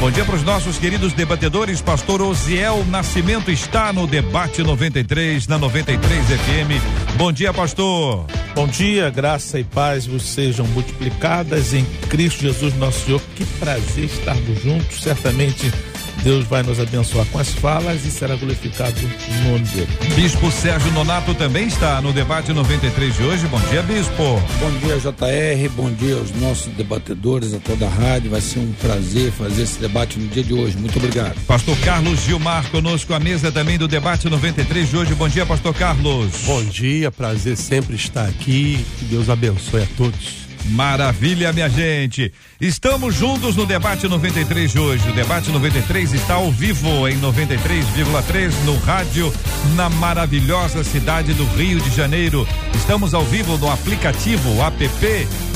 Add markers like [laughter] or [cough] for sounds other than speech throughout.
Bom dia para os nossos queridos debatedores. Pastor Osiel Nascimento está no debate 93 na 93 FM. Bom dia, pastor. Bom dia, graça e paz vos sejam multiplicadas em Cristo Jesus, nosso Senhor. Que prazer estarmos juntos. Certamente Deus vai nos abençoar com as falas e será glorificado o nome dele. Bispo Sérgio Nonato também está no debate 93 de hoje. Bom dia, Bispo. Bom dia, JR. Bom dia aos nossos debatedores, a toda a rádio. Vai ser um prazer fazer esse debate no dia de hoje. Muito obrigado. Pastor Carlos Gilmar conosco à mesa também do debate 93 de hoje. Bom dia, Pastor Carlos. Bom dia, prazer sempre estar aqui. Que Deus abençoe a todos. Maravilha, minha gente. Estamos juntos no debate 93 de hoje. O debate 93 está ao vivo em 93,3 no rádio na maravilhosa cidade do Rio de Janeiro. Estamos ao vivo no aplicativo app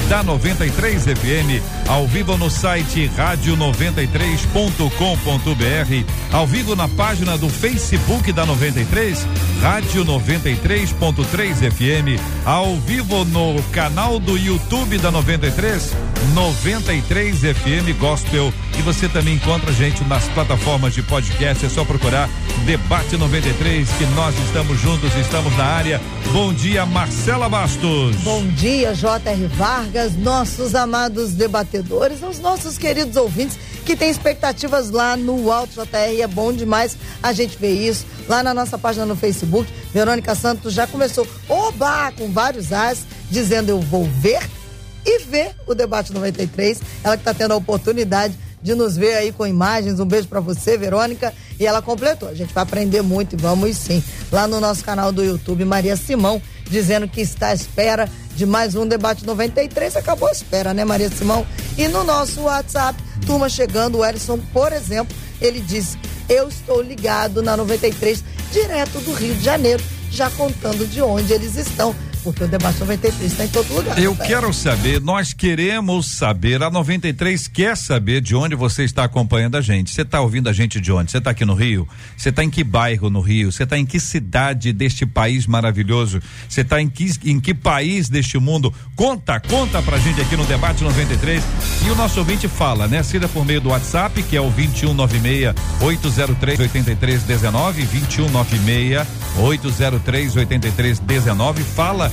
da 93 FM, ao vivo no site rádio93.com.br, ao vivo na página do Facebook da 93, Rádio 93.3 FM, ao vivo no canal do YouTube da 93, 93 FM Gospel. E você também encontra a gente nas plataformas de podcast. É só procurar Debate 93, que nós estamos juntos, estamos na área. Bom dia, Marcela Bastos. Bom dia, J.R. Vargas, nossos amados debatedores, os nossos queridos ouvintes que têm expectativas lá no Alto JR. É bom demais a gente ver isso. Lá na nossa página no Facebook, Verônica Santos já começou, oba, com vários as, dizendo eu vou ver e ver o debate 93. Ela que está tendo a oportunidade de nos ver aí com imagens. Um beijo para você, Verônica. E ela completou. A gente vai aprender muito e vamos sim. Lá no nosso canal do YouTube, Maria Simão, dizendo que está à espera de mais um debate 93. Acabou a espera, né, Maria Simão? E no nosso WhatsApp, turma chegando, o Erison, por exemplo, ele disse: Eu estou ligado na 93, direto do Rio de Janeiro, já contando de onde eles estão porque o debate 93 está em todo lugar. Eu quero saber, nós queremos saber, a 93 quer saber de onde você está acompanhando a gente. Você está ouvindo a gente de onde? Você está aqui no Rio? Você está em que bairro no Rio? Você está em que cidade deste país maravilhoso? Você está em que, em que país deste mundo? Conta, conta pra gente aqui no debate 93. E o nosso ouvinte fala, né? Seja por meio do WhatsApp, que é o 2196 803 8319, 2196 803 8319. Fala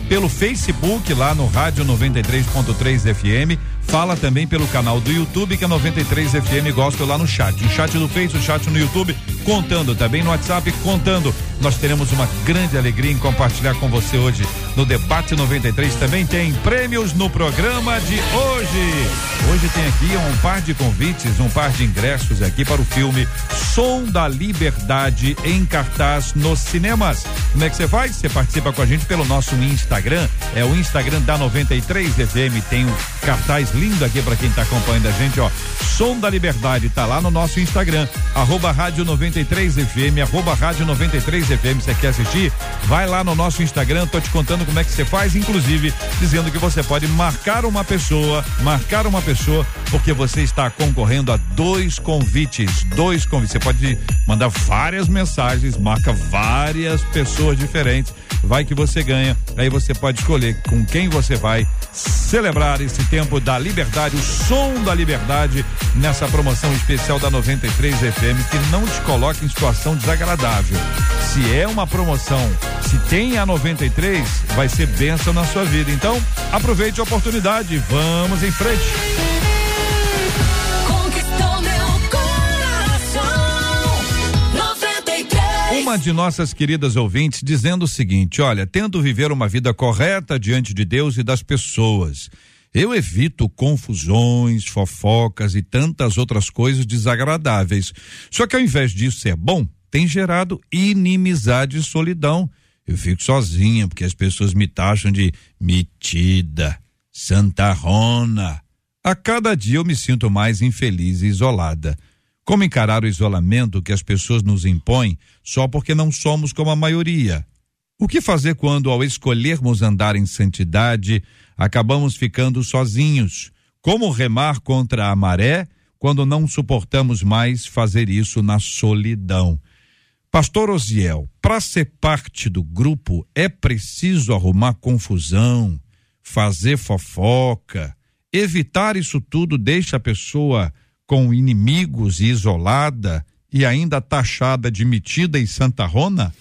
pelo Facebook lá no Rádio 93.3 FM. Fala também pelo canal do YouTube que é 93 FM Gospel lá no chat. O chat do Facebook, o chat no YouTube, contando também no WhatsApp, contando. Nós teremos uma grande alegria em compartilhar com você hoje no Debate 93. Também tem prêmios no programa de hoje. Hoje tem aqui um par de convites, um par de ingressos aqui para o filme Som da Liberdade em cartaz nos cinemas. Como é que você faz? Você participa com a gente pelo nosso Instagram. É o Instagram da 93 FM. Tem um cartaz lindo aqui para quem está acompanhando a gente, ó. Som da Liberdade tá lá no nosso Instagram, arroba rádio 93 FM, arroba rádio 93 FM. Você quer assistir? Vai lá no nosso Instagram, tô te contando como é que você faz, inclusive dizendo que você pode marcar uma pessoa, marcar uma pessoa, porque você está concorrendo a dois convites, dois convites. Você pode mandar várias mensagens, marca várias pessoas diferentes, vai que você ganha. Aí você pode escolher com quem você vai celebrar esse tempo da liberdade, o som da liberdade nessa promoção especial da 93 FM que não te coloca em situação desagradável. Se é uma promoção, se tem a 93, vai ser bênção na sua vida. Então, aproveite a oportunidade, vamos em frente. Uma de nossas queridas ouvintes dizendo o seguinte: olha, tento viver uma vida correta diante de Deus e das pessoas. Eu evito confusões, fofocas e tantas outras coisas desagradáveis. Só que ao invés disso ser bom, tem gerado inimizade e solidão. Eu fico sozinha porque as pessoas me taxam de metida, santarrona. A cada dia eu me sinto mais infeliz e isolada. Como encarar o isolamento que as pessoas nos impõem só porque não somos como a maioria? O que fazer quando, ao escolhermos andar em santidade, acabamos ficando sozinhos? Como remar contra a maré quando não suportamos mais fazer isso na solidão? Pastor Osiel, para ser parte do grupo é preciso arrumar confusão, fazer fofoca. Evitar isso tudo deixa a pessoa com inimigos e isolada e ainda taxada de metida e santarrona?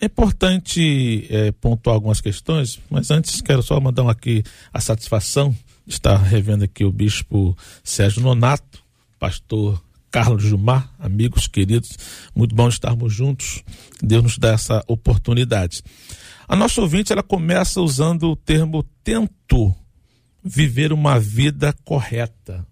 É importante é, pontuar algumas questões, mas antes quero só mandar aqui a satisfação de estar revendo aqui o bispo Sérgio Nonato, pastor Carlos Gilmar, amigos queridos, muito bom estarmos juntos. Deus nos dá essa oportunidade. A nossa ouvinte, ela começa usando o termo tento viver uma vida correta.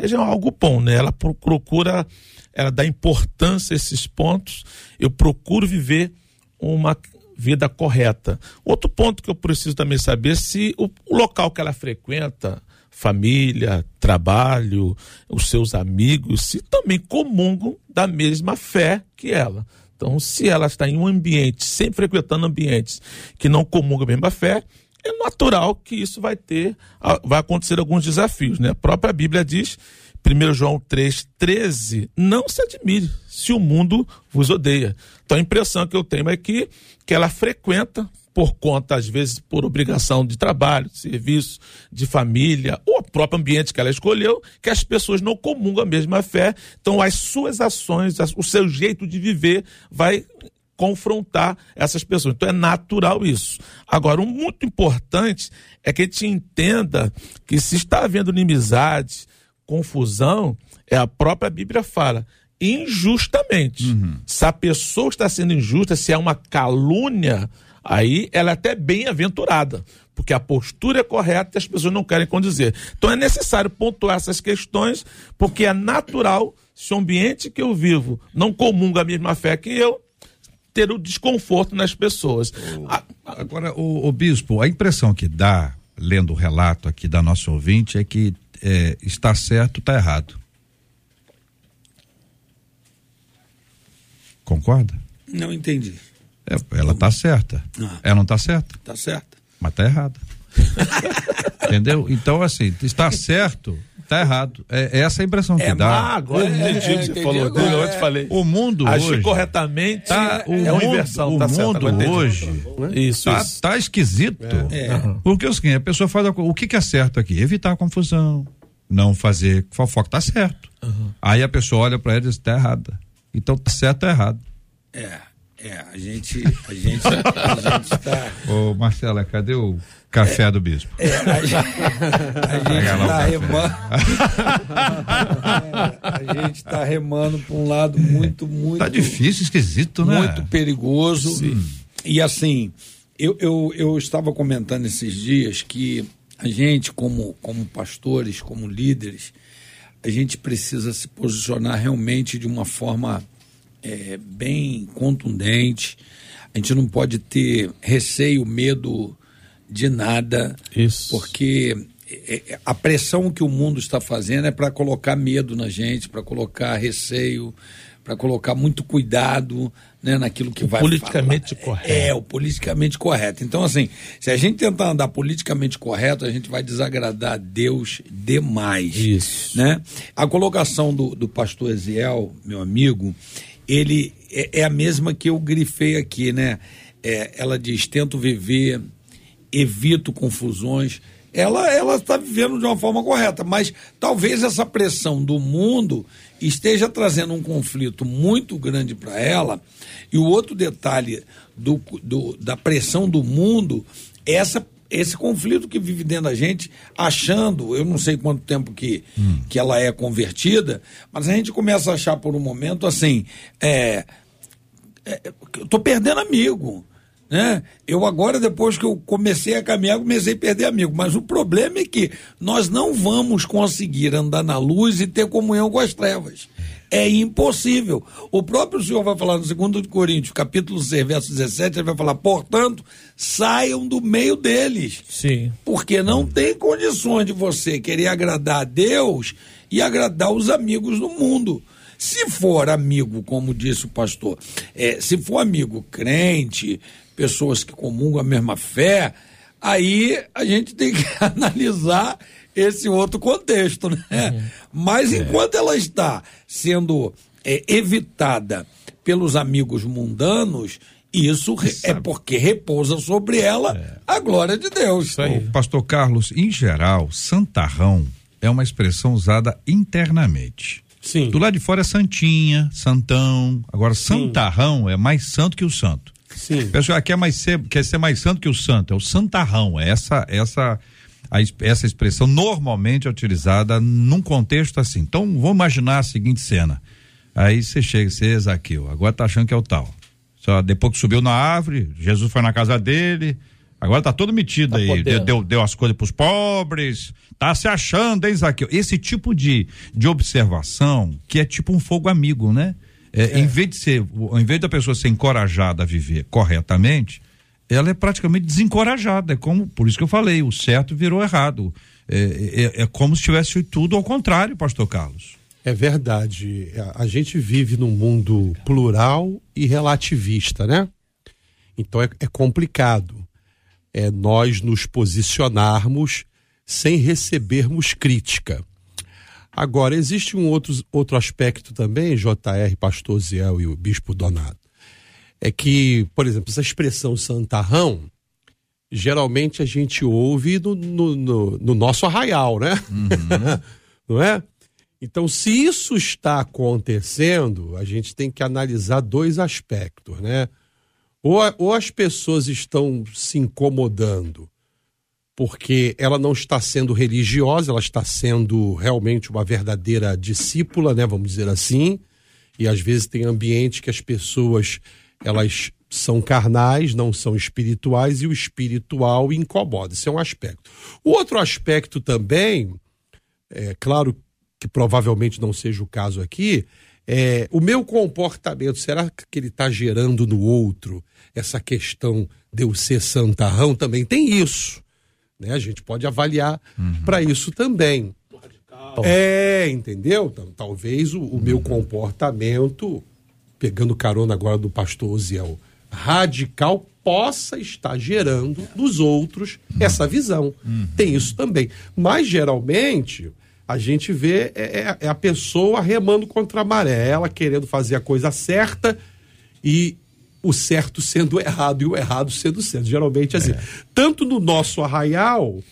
É algo bom, né? Ela procura, ela dá importância a esses pontos. Eu procuro viver uma vida correta. Outro ponto que eu preciso também saber se o, o local que ela frequenta, família, trabalho, os seus amigos, se também comungam da mesma fé que ela. Então, se ela está em um ambiente, sempre frequentando ambientes que não comungam a mesma fé, é natural que isso vai ter, vai acontecer alguns desafios, né? A própria Bíblia diz, 1 João 3,13, não se admire se o mundo vos odeia. Então a impressão que eu tenho é que, que ela frequenta por conta, às vezes, por obrigação de trabalho, de serviço, de família, ou o próprio ambiente que ela escolheu, que as pessoas não comungam a mesma fé. Então, as suas ações, o seu jeito de viver vai confrontar essas pessoas. Então, é natural isso. Agora, o um muito importante é que a gente entenda que se está havendo inimizade, confusão, é a própria Bíblia fala injustamente. Uhum. Se a pessoa está sendo injusta, se é uma calúnia, aí ela é até bem-aventurada, porque a postura é correta e as pessoas não querem condizer. Então é necessário pontuar essas questões, porque é natural, se o ambiente que eu vivo não comunga a mesma fé que eu, ter o desconforto nas pessoas. agora, o, o, bispo, a impressão que dá, lendo o relato aqui da nossa ouvinte, é que é, está certo, está errado. Concorda? Não entendi. É, ela está certa. Ah. Ela não está certa? Está certa. Mas está errada. [laughs] Entendeu? Então, assim, está certo, está errado. É, é essa a impressão que é, dá. agora é, entendi o que você falou. Agora, eu te falei. O mundo Agir hoje. corretamente tá, o é uma inversão. O tá mundo certo, hoje. Isso, tá, isso. tá esquisito. É. é. Porque o seguinte, a pessoa faz. A, o que, que é certo aqui? Evitar a confusão. Não fazer fofoca. Tá certo. Uhum. Aí a pessoa olha para ela e diz: está errada. Então tá certo ou errado. É, é, a gente, a gente, a [laughs] gente tá. Ô Marcela, cadê o café é, do bispo? É, a gente, a gente tá remando. [laughs] a gente tá remando para um lado muito, muito. Tá difícil, esquisito, né? Muito perigoso. Sim. E assim, eu, eu, eu estava comentando esses dias que a gente, como, como pastores, como líderes, a gente precisa se posicionar realmente de uma forma é, bem contundente. A gente não pode ter receio, medo de nada, Isso. porque é, é, a pressão que o mundo está fazendo é para colocar medo na gente, para colocar receio, para colocar muito cuidado né, naquilo que o vai politicamente falar. correto. É, o politicamente correto. Então, assim, se a gente tentar andar politicamente correto, a gente vai desagradar a Deus demais. Isso. Né? A colocação do, do pastor Eziel, meu amigo, ele é, é a mesma que eu grifei aqui, né? É, ela diz: tento viver, evito confusões. Ela ela está vivendo de uma forma correta, mas talvez essa pressão do mundo esteja trazendo um conflito muito grande para ela. E o outro detalhe do, do, da pressão do mundo é essa esse conflito que vive dentro da gente, achando, eu não sei quanto tempo que, hum. que ela é convertida, mas a gente começa a achar por um momento assim, é, é eu tô perdendo amigo. Né? Eu agora, depois que eu comecei a caminhar, comecei a perder amigo. Mas o problema é que nós não vamos conseguir andar na luz e ter comunhão com as trevas. É impossível. O próprio Senhor vai falar no 2 Coríntios, capítulo 6, verso 17, ele vai falar, portanto, saiam do meio deles. Sim. Porque não tem condições de você querer agradar a Deus e agradar os amigos do mundo. Se for amigo, como disse o pastor, é, se for amigo crente, pessoas que comungam a mesma fé, aí a gente tem que [laughs] analisar esse outro contexto, né? Uhum. Mas enquanto ela está sendo é, evitada pelos amigos mundanos, isso é porque repousa sobre ela é. a glória de Deus. Pastor Carlos, em geral, santarrão é uma expressão usada internamente. Sim. Do lado de fora é santinha, santão. Agora, Sim. santarrão é mais santo que o santo. Sim. O pessoal quer, mais ser, quer ser mais santo que o santo, é o santarrão, é essa, essa, a, essa expressão normalmente é utilizada num contexto assim. Então, vamos imaginar a seguinte cena. Aí você chega, você é Zaqueu, agora tá achando que é o tal. Só depois que subiu na árvore, Jesus foi na casa dele, agora tá todo metido tá aí, deu, deu, deu, as coisas pros pobres, tá se achando, hein, Zaqueu? Esse tipo de, de observação, que é tipo um fogo amigo, né? É, é. Em vez de ser, em vez da pessoa ser encorajada a viver corretamente, ela é praticamente desencorajada. É como, por isso que eu falei, o certo virou errado. É, é, é como se tivesse tudo ao contrário, pastor Carlos. É verdade. A, a gente vive num mundo plural e relativista, né? Então é, é complicado é nós nos posicionarmos sem recebermos crítica. Agora, existe um outro, outro aspecto também, JR, Pastor Ziel e o Bispo Donato. É que, por exemplo, essa expressão santarrão, geralmente a gente ouve no, no, no, no nosso arraial, né? Uhum. [laughs] Não é? Então, se isso está acontecendo, a gente tem que analisar dois aspectos, né? Ou, ou as pessoas estão se incomodando porque ela não está sendo religiosa, ela está sendo realmente uma verdadeira discípula, né, vamos dizer assim. E às vezes tem ambiente que as pessoas elas são carnais, não são espirituais e o espiritual incomoda. Esse é um aspecto. O outro aspecto também, é claro que provavelmente não seja o caso aqui, é o meu comportamento. Será que ele está gerando no outro essa questão de eu ser santarrão? Também tem isso. Né? A gente pode avaliar uhum. para isso também. É, entendeu? Então, talvez o, o, meu comportamento, pegando carona agora do pastor Oziel, radical, possa estar gerando nos outros essa visão. Uhum. Tem isso também. Mas, geralmente, a gente vê é, é, é, a pessoa remando contra a maré, ela querendo fazer a coisa certa e o certo sendo errado e o errado sendo certo. Geralmente assim. É. Tanto no nosso arraial,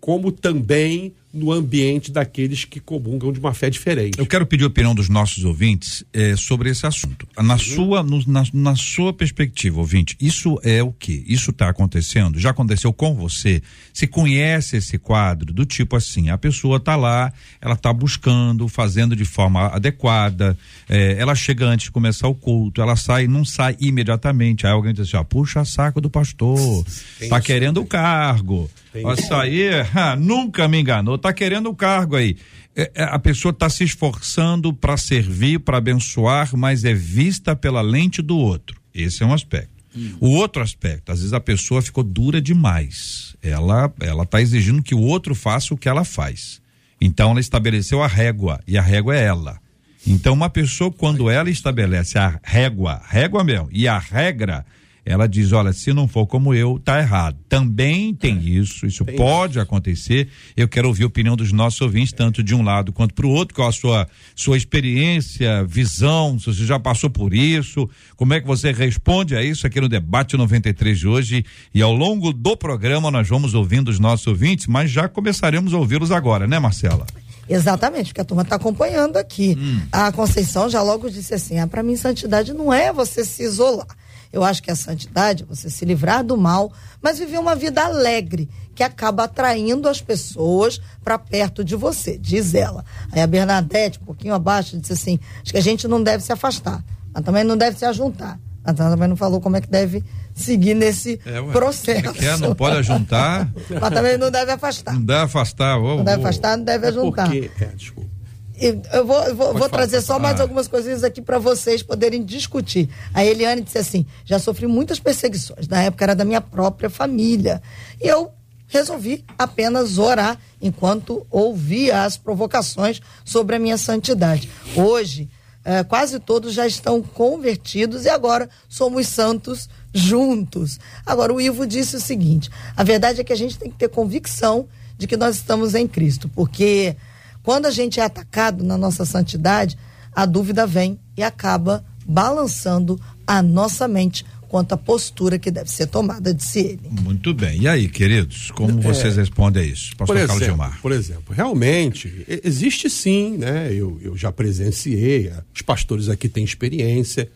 como também no ambiente daqueles que comungam de uma fé diferente. Eu quero pedir a opinião dos nossos ouvintes eh, sobre esse assunto. Na, uhum. sua, no, na, na, sua perspectiva, ouvinte, isso é o que? Isso está acontecendo? Já aconteceu com você? Se conhece esse quadro do tipo assim, a pessoa está lá, ela está buscando, fazendo de forma adequada, eh, ela chega antes de começar o culto, ela sai, não sai imediatamente. Aí alguém diz assim, ó, puxa saco do pastor, está querendo o cargo. Isso aí, [laughs] ah, nunca me enganou, tá querendo o cargo aí. É, é, a pessoa está se esforçando para servir, para abençoar, mas é vista pela lente do outro. Esse é um aspecto. Hum. O outro aspecto, às vezes a pessoa ficou dura demais. Ela ela está exigindo que o outro faça o que ela faz. Então ela estabeleceu a régua e a régua é ela. Então uma pessoa quando ela estabelece a régua, régua mesmo, e a regra, ela diz: olha, se não for como eu, tá errado. Também tem é. isso, isso tem pode isso. acontecer. Eu quero ouvir a opinião dos nossos ouvintes, tanto de um lado quanto para o outro, qual a sua, sua experiência, visão, se você já passou por isso, como é que você responde a isso aqui no debate 93 de hoje. E ao longo do programa nós vamos ouvindo os nossos ouvintes, mas já começaremos a ouvi-los agora, né, Marcela? Exatamente, porque a turma está acompanhando aqui. Hum. A Conceição já logo disse assim: ah, para mim, santidade não é você se isolar. Eu acho que a santidade, você se livrar do mal, mas viver uma vida alegre, que acaba atraindo as pessoas para perto de você, diz ela. Aí a Bernadette, um pouquinho abaixo, disse assim: acho que a gente não deve se afastar, mas também não deve se ajuntar. Mas ela também não falou como é que deve seguir nesse É, ué. processo. Quer, não pode ajuntar, [laughs] Mas também não deve afastar. não deve afastar. ô, Não deve afastar, não deve ajuntar. Porque, é, desculpa. Eu vou, eu vou, trazer só mais algumas coisinhas aqui para vocês poderem discutir. A Eliane disse assim: já sofri muitas perseguições. Na época era da minha própria família. E eu resolvi apenas orar enquanto ouvia as provocações sobre a minha santidade. Hoje, eh, quase todos já estão convertidos e agora somos santos juntos. Agora, o Ivo disse o seguinte: a verdade é que a gente tem que ter convicção de que nós estamos em Cristo, porque quando a gente é atacado na nossa santidade, a dúvida vem e acaba balançando a nossa mente quanto à postura que deve ser tomada de si ele. Muito bem. E aí, queridos, como vocês respondem a isso? Por Pastor Carlos exemplo, Gilmar. por exemplo, realmente, existe sim, né? Eu, eu já presenciei, os pastores aqui têm experiência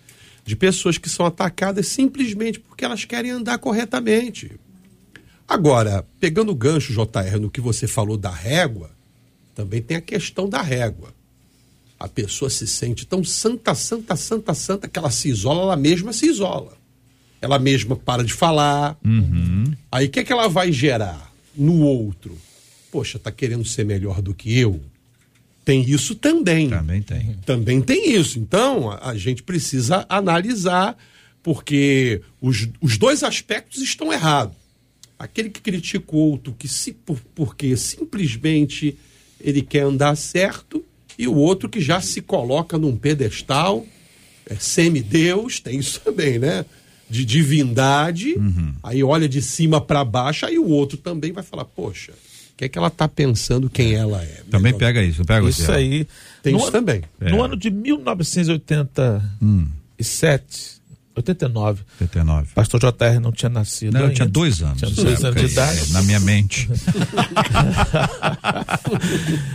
de pessoas que são atacadas simplesmente porque elas querem andar corretamente. Agora, pegando o gancho, JR, no que você falou da régua, também tem a questão da régua. A pessoa se sente tão santa, santa, santa, santa, que ela se isola, ela mesma se isola. Ela mesma para de falar. Aí o que, é que ela vai gerar no outro? Poxa, tá querendo ser melhor do que eu? Tem isso também. Também tem. Também tem isso. Então, a, a gente precisa analisar, porque os, os dois aspectos estão errados. Aquele que critica o outro que se, por, porque simplesmente ele quer andar certo, e o outro que já se coloca num pedestal, é semideus, tem isso [laughs] também, né? De divindade, aí olha de cima para baixo, aí o outro também vai falar, poxa, o que é que ela tá pensando quem ela é? Também Melhor- pega isso, pega Isso aí. Tem no isso ano- também. No É. ano de 1987, 89, 79. pastor JR não tinha nascido. Não, eu ainda. tinha dois anos. Tinha nessa dois anos de idade. é, na minha mente. [laughs]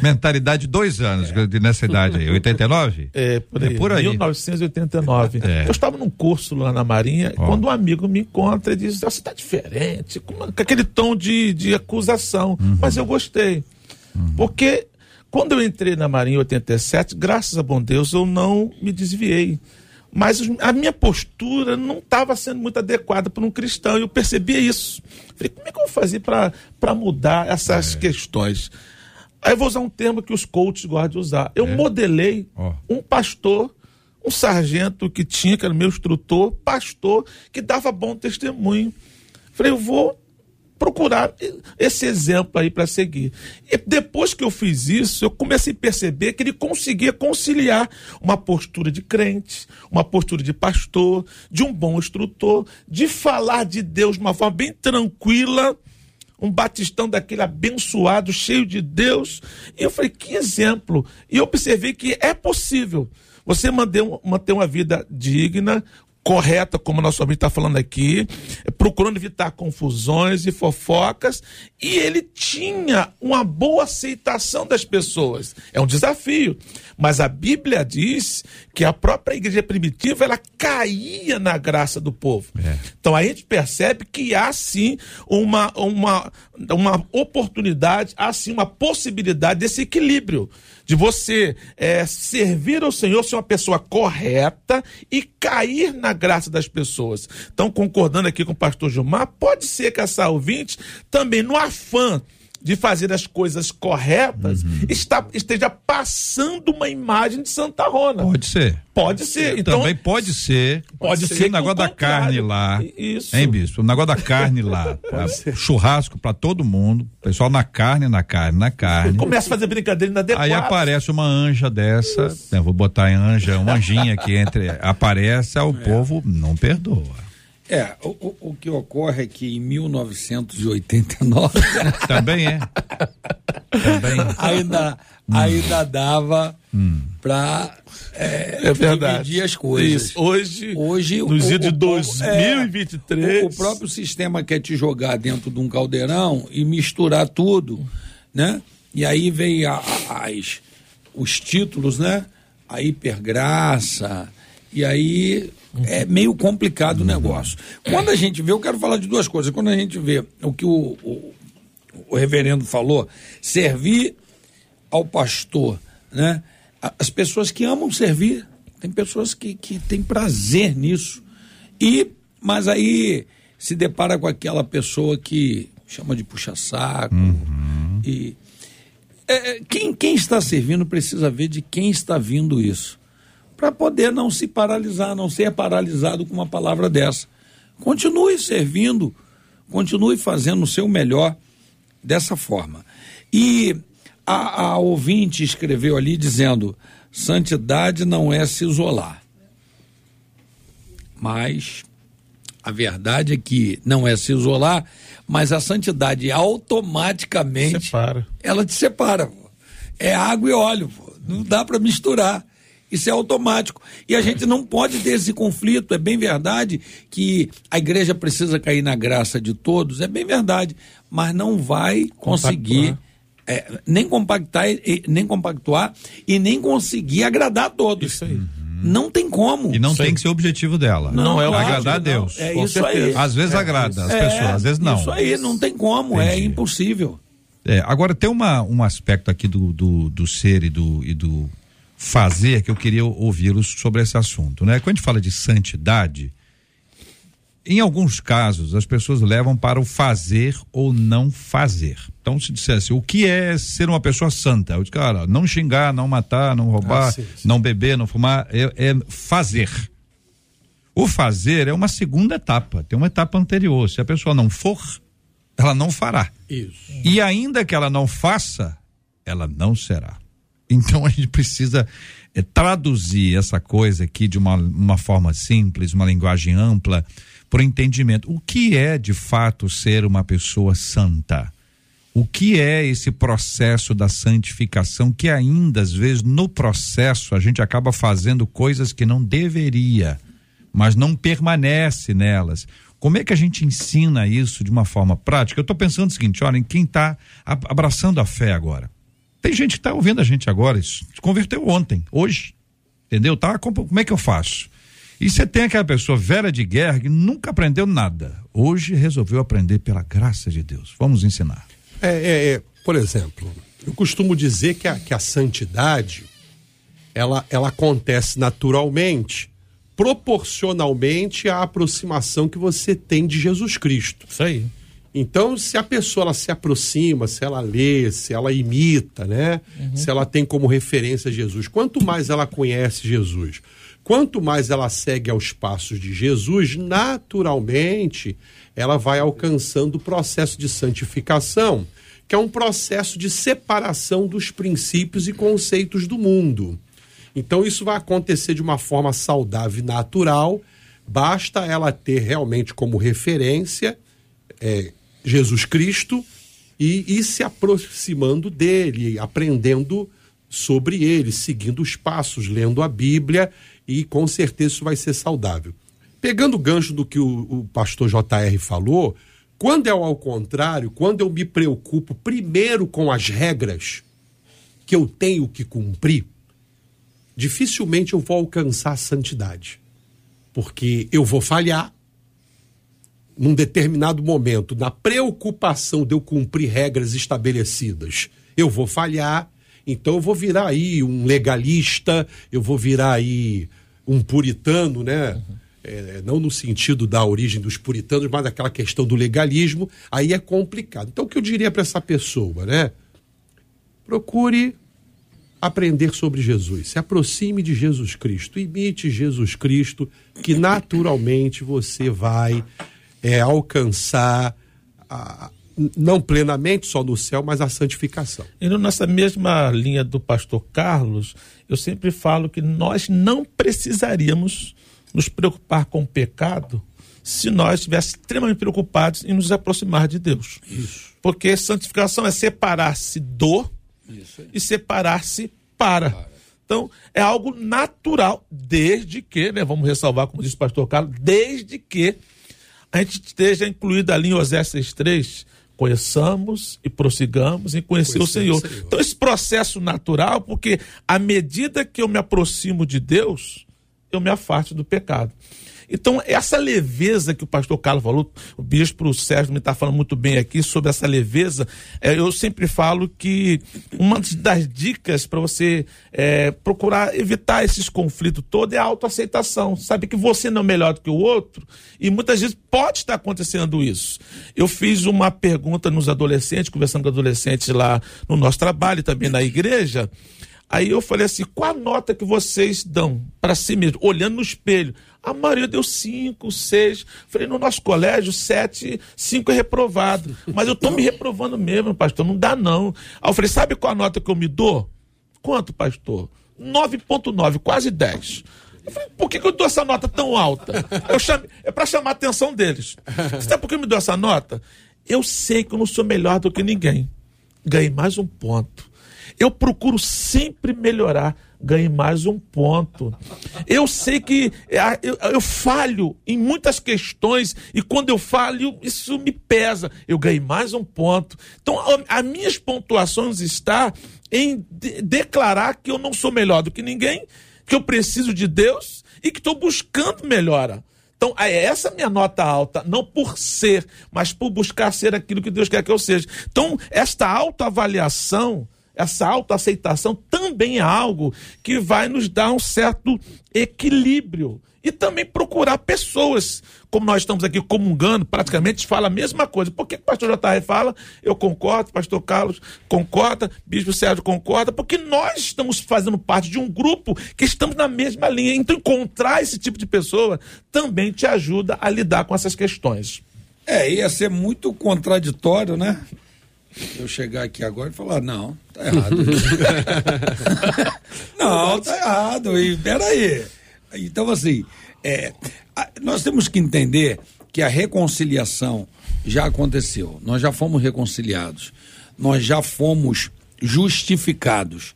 Mentalidade dois anos de- nessa idade aí. 89? É, por aí. É por aí. 1989. É. Eu estava num curso lá na Marinha, Ó. quando um amigo me encontra e diz: "Ah, Você está diferente, com, uma- com aquele tom de, de acusação. Uhum. Mas eu gostei. Porque quando eu entrei na Marinha em 87, graças a bom Deus, eu não me desviei. Mas a minha postura não estava sendo muito adequada para um cristão. E eu percebia isso. Falei, como é que eu vou fazer para mudar É. essas questões? Aí eu vou usar um termo que os coaches gostam de usar. Eu modelei É. Ó. um pastor, um sargento que tinha, que era meu instrutor, pastor, que dava bom testemunho. Falei, eu vou procurar esse exemplo aí para seguir. E depois que eu fiz isso, eu comecei a perceber que ele conseguia conciliar uma postura de crente, uma postura de pastor, de um bom instrutor, de falar de Deus de uma forma bem tranquila, um batistão daquele abençoado, cheio de Deus. E eu falei, que exemplo. E eu observei que é possível você manter, manter uma vida digna, correta, como o nosso amigo está falando aqui, procurando evitar confusões e fofocas, e ele tinha uma boa aceitação das pessoas. É um desafio, mas a Bíblia diz que a própria igreja primitiva ela caía na graça do povo. Então a gente percebe que há sim uma, uma, uma oportunidade, há sim uma possibilidade desse equilíbrio. De você eh, servir ao Senhor, ser uma pessoa correta e cair na graça das pessoas. Então, concordando aqui com o pastor Gilmar, pode ser que essa ouvinte também, no afã de fazer as coisas corretas, está, esteja passando uma imagem de Santa Rona. Pode ser. Pode ser. Então, Também pode ser. Pode ser o negócio da carne lá. Isso. Hein, bispo? O negócio da carne lá. [laughs] tá? Churrasco pra todo mundo. Pessoal na carne, na carne, na carne. começa a fazer brincadeira inadequada. Aí aparece uma anja dessa, né, vou botar em anja, uma anjinha que entre, aparece, o povo não perdoa. É, o, o, o que ocorre é que em 1989 [laughs] Também é. Também. ainda, ainda dava para é, É verdade. dividir as coisas. Isso. Hoje, Hoje, nos dias de o- 2023. O, o próprio sistema quer te jogar dentro de um caldeirão e misturar tudo, né? E aí vem a- a- as, os títulos, né? A hipergraça. E aí é meio complicado o negócio. Quando a gente vê, eu quero falar de duas coisas. Quando a gente vê o que o, o, o reverendo falou, servir ao pastor, né? As pessoas que amam servir, tem pessoas que, que têm prazer nisso. E, mas aí se depara com aquela pessoa que chama de puxa-saco. Uhum. E é, é, quem, quem está servindo precisa ver de quem está vindo isso. Para poder não se paralisar, não ser paralisado com uma palavra dessa. Continue servindo, continue fazendo o seu melhor dessa forma. E a, a ouvinte escreveu ali dizendo: santidade não é se isolar. Mas a verdade é que não é se isolar, mas a santidade automaticamente separa. ela te separa. É água e óleo, não dá para misturar. Isso é automático. E a gente não pode ter esse conflito. É bem verdade que a igreja precisa cair na graça de todos, é bem verdade, mas não vai conseguir é, nem compactar, nem compactuar e nem conseguir agradar a todos. Isso aí. Não tem como. E não tem que ser o objetivo dela. Não, não é o agradar a Deus. É isso certeza. aí. Às vezes é, agrada as é, pessoas, às vezes não. Isso aí, não tem como, é Entendi. é impossível. É, agora tem uma, um aspecto aqui do, do, do ser e do, e do fazer que eu queria ouvi-los sobre esse assunto, né? Quando a gente fala de santidade, em alguns casos, as pessoas levam para o fazer ou não fazer. Então, se dissesse o que é ser uma pessoa santa, eu digo, cara, não xingar, não matar, não roubar, ah, sim, sim. não beber, não fumar, é, é, fazer. O fazer é uma segunda etapa, tem uma etapa anterior. Se a pessoa não for, ela não fará. Isso. E ainda que ela não faça, ela não será. Então a gente precisa é, traduzir essa coisa aqui de uma, uma forma simples, uma linguagem ampla por entendimento. O que é de fato ser uma pessoa santa? O que é esse processo da santificação que ainda às vezes no processo a gente acaba fazendo coisas que não deveria, mas não permanece nelas. Como é que a gente ensina isso de uma forma prática? Eu estou pensando o seguinte, olha, em quem está abraçando a fé agora. Tem gente que está ouvindo a gente agora, isso, se converteu ontem, hoje, entendeu? Tá, como é que eu faço? E você tem aquela pessoa velha de guerra que nunca aprendeu nada. Hoje resolveu aprender pela graça de Deus. Vamos ensinar. É, é, é por exemplo, eu costumo dizer que a, que a santidade ela, ela acontece naturalmente, proporcionalmente à aproximação que você tem de Jesus Cristo. Isso aí. Então, se a pessoa ela se aproxima, se ela lê, se ela imita, né? Uhum. Se ela tem como referência Jesus, quanto mais ela conhece Jesus, Quanto mais ela segue aos passos de Jesus, naturalmente ela vai alcançando o processo de santificação, que é um processo de separação dos princípios e conceitos do mundo. Então isso vai acontecer de uma forma saudável e natural, basta ela ter realmente como referência é, Jesus Cristo e ir se aproximando dele, aprendendo sobre ele, seguindo os passos, lendo a Bíblia e com certeza isso vai ser saudável. Pegando o gancho do que o, o pastor JR falou, quando é ao contrário, quando eu me preocupo primeiro com as regras que eu tenho que cumprir, dificilmente eu vou alcançar a santidade. Porque eu vou falhar num determinado momento, na preocupação de eu cumprir regras estabelecidas. Eu vou falhar então eu vou virar aí um legalista, eu vou virar aí um puritano, né? Uhum. É, não no sentido da origem dos puritanos, mas daquela questão do legalismo, aí é complicado. Então o que eu diria para essa pessoa, né? Procure aprender sobre Jesus, se aproxime de Jesus Cristo, imite Jesus Cristo, que naturalmente você vai é, alcançar a, não plenamente só no céu, mas a santificação. E nessa mesma linha do pastor Carlos, eu sempre falo que nós não precisaríamos nos preocupar com o pecado se nós estivéssemos extremamente preocupados em nos aproximar de Deus. Isso. Porque santificação é separar-se do e separar-se para. para. Então, é algo natural, desde que, né, vamos ressalvar, como disse o pastor Carlos, desde que a gente esteja incluído ali em Osés 6.3, conheçamos e prossigamos em conhecer o Senhor. Senhor. Então, esse processo natural, porque à medida que eu me aproximo de Deus, eu me afasto do pecado. Então, essa leveza que o pastor Carlos falou, o bispo Sérgio me está falando muito bem aqui sobre essa leveza, é, eu sempre falo que uma das dicas para você é, procurar evitar esses conflitos todos é a autoaceitação. Sabe que você não é melhor do que o outro e muitas vezes pode estar acontecendo isso. Eu fiz uma pergunta nos adolescentes, conversando com adolescentes lá no nosso trabalho, também na igreja. Aí eu falei assim: qual a nota que vocês dão para si mesmo, olhando no espelho? A maioria deu cinco, seis. Falei, no nosso colégio, sete, cinco é reprovado. Mas eu tô me reprovando mesmo, pastor, não dá não. Aí eu falei, sabe qual a nota que eu me dou? Quanto, pastor? 9.9, quase 10. Eu falei, por que, que eu dou essa nota tão alta? Eu chame, é para chamar a atenção deles. Você sabe por que eu me dou essa nota? Eu sei que eu não sou melhor do que ninguém. Ganhei mais um ponto. Eu procuro sempre melhorar ganhe mais um ponto. Eu sei que é, eu, eu, falho em muitas questões e quando eu falho, isso me pesa. Eu ganhei mais um ponto. Então, as minhas pontuações está em de declarar que eu não sou melhor do que ninguém, que eu preciso de Deus e que estou buscando melhora. Então, é essa minha nota alta, não por ser, mas por buscar ser aquilo que Deus quer que eu seja. Então, esta autoavaliação essa autoaceitação também é algo que vai nos dar um certo equilíbrio. E também procurar pessoas, como nós estamos aqui comungando, praticamente fala a mesma coisa. Por que o pastor JR fala? Eu concordo, pastor Carlos concorda, bispo Sérgio concorda, porque nós estamos fazendo parte de um grupo que estamos na mesma linha. Então, encontrar esse tipo de pessoa também te ajuda a lidar com essas questões. É, ia ser muito contraditório, né? Eu chegar aqui agora e falar, não, tá errado. [laughs] não, tá errado. E peraí. Então, assim, é, nós temos que entender que a reconciliação já aconteceu. Nós já fomos reconciliados. Nós já fomos justificados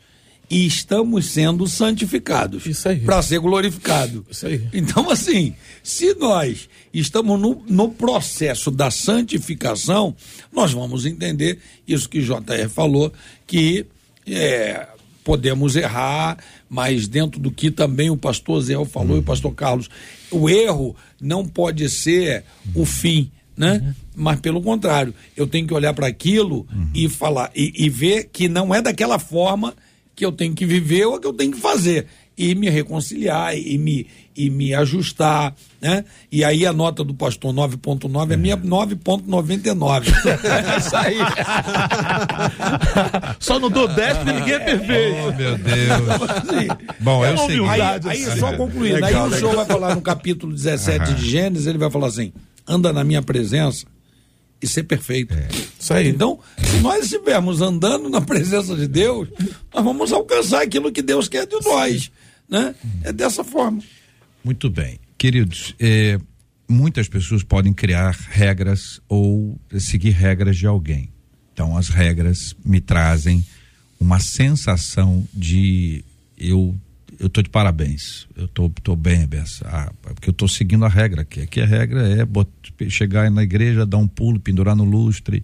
e estamos sendo santificados para ser glorificado. Então, assim, se nós estamos no, no processo da santificação, nós vamos entender isso que JR falou, que é, podemos errar, mas dentro do que também o pastor Zé falou uhum. e o pastor Carlos, o erro não pode ser o fim. Né? Uhum. Mas pelo contrário, eu tenho que olhar para aquilo uhum. e falar e, e ver que não é daquela forma que eu tenho que viver ou que eu tenho que fazer. E me reconciliar e me, e me ajustar, né? E aí a nota do pastor 9.9 é minha 9.99. [laughs] é isso aí. só não dou 10 porque ninguém é perfeito. Oh, meu Deus. [laughs] Assim, Bom, é o seguinte. Aí, aí só concluindo, legal, aí legal. o senhor vai falar no capítulo 17 de Gênesis, ele vai falar assim, anda na minha presença e ser perfeito. É. Isso aí. Então, se nós estivermos andando na [laughs] presença de Deus, nós vamos alcançar aquilo que Deus quer de nós. Né? É dessa forma. Muito bem. Queridos, é, muitas pessoas podem criar regras ou seguir regras de alguém. Então, as regras me trazem uma sensação de eu eu tô de parabéns. Eu tô, tô bem, Bessa. Ah, porque eu tô seguindo a regra aqui. Aqui a regra é chegar na igreja, dar um pulo, pendurar no lustre,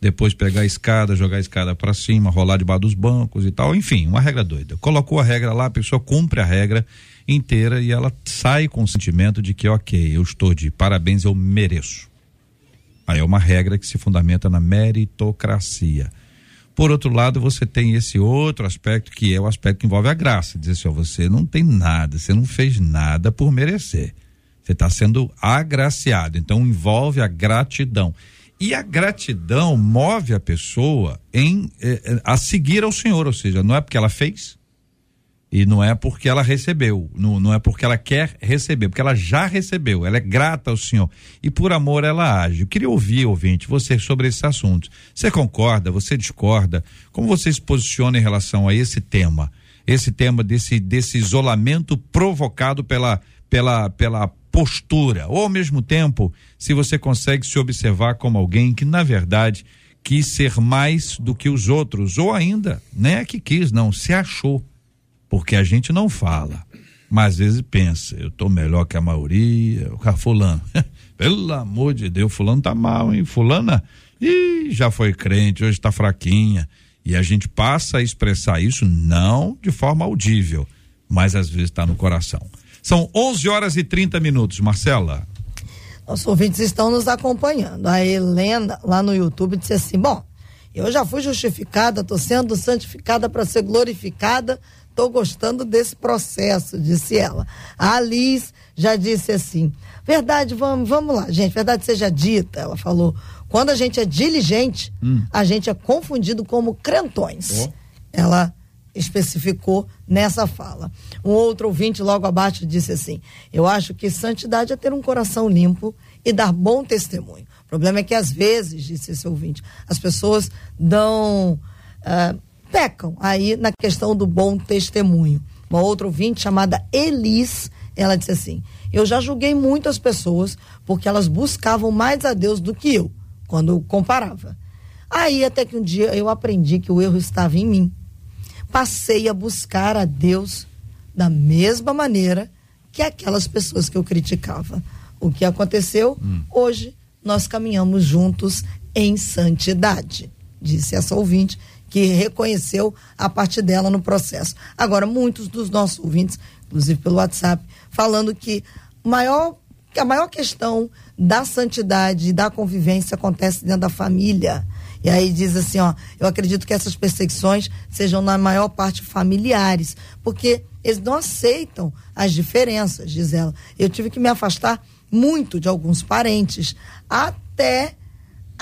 depois pegar a escada, jogar a escada para cima, rolar debaixo dos bancos e tal. Enfim, uma regra doida. Colocou a regra lá, a pessoa cumpre a regra inteira e ela sai com o sentimento de que, ok, eu estou de parabéns, eu mereço. Aí é uma regra que se fundamenta na meritocracia por outro lado, você tem esse outro aspecto que é o aspecto que envolve a graça. Dizer assim, ó, você não tem nada, você não fez nada por merecer. Você está sendo agraciado. Então envolve a gratidão. E a gratidão move a pessoa em eh, eh a seguir ao Senhor, ou seja, não é porque ela fez, e não é porque ela recebeu, não, não é porque ela quer receber, porque ela já recebeu, ela é grata ao Senhor. E por amor ela age. Eu queria ouvir, ouvinte, você sobre esses assuntos. Você concorda? Você discorda? Como você se posiciona em relação a esse tema? Esse tema desse, desse isolamento provocado pela, pela, pela postura. Ou ao mesmo tempo, se você consegue se observar como alguém que, na verdade, quis ser mais do que os outros, ou ainda, não é que quis, não, se achou porque a gente não fala, mas às vezes pensa, eu tô melhor que a maioria, o cara fulano, [laughs] pelo amor de Deus, fulano tá mal, hein, fulana, e já foi crente, hoje tá fraquinha, e a gente passa a expressar isso não de forma audível, mas às vezes está no coração. São 11 horas e 30 minutos, Marcela. Nossos ouvintes estão nos acompanhando. A Helena, lá no YouTube, disse assim: Bom, eu já fui justificada, estou sendo santificada para ser glorificada, estou gostando desse processo, disse ela. A Alice já disse assim: Verdade, vamos, vamos lá, gente, verdade seja dita, ela falou. Quando a gente é diligente, hum. a gente é confundido como crentões. Oh. Ela especificou nessa fala. Um outro ouvinte logo abaixo disse assim: Eu acho que santidade é ter um coração limpo e dar bom testemunho. O problema é que às vezes, disse esse ouvinte, as pessoas dão. Uh, pecam aí na questão do bom testemunho. Uma outra ouvinte chamada Elis, ela disse assim: Eu já julguei muitas pessoas porque elas buscavam mais a Deus do que eu, quando comparava. Aí até que um dia eu aprendi que o erro estava em mim passei a buscar a Deus da mesma maneira que aquelas pessoas que eu criticava. O que aconteceu? Hum. Hoje nós caminhamos juntos em santidade, disse essa ouvinte que reconheceu a parte dela no processo. Agora, muitos dos nossos ouvintes, inclusive pelo WhatsApp, falando que maior, a maior questão da santidade e da convivência acontece dentro da família. E aí diz assim, ó, eu acredito que essas perseguições sejam na maior parte familiares, porque eles não aceitam as diferenças, diz ela. Eu tive que me afastar muito de alguns parentes, até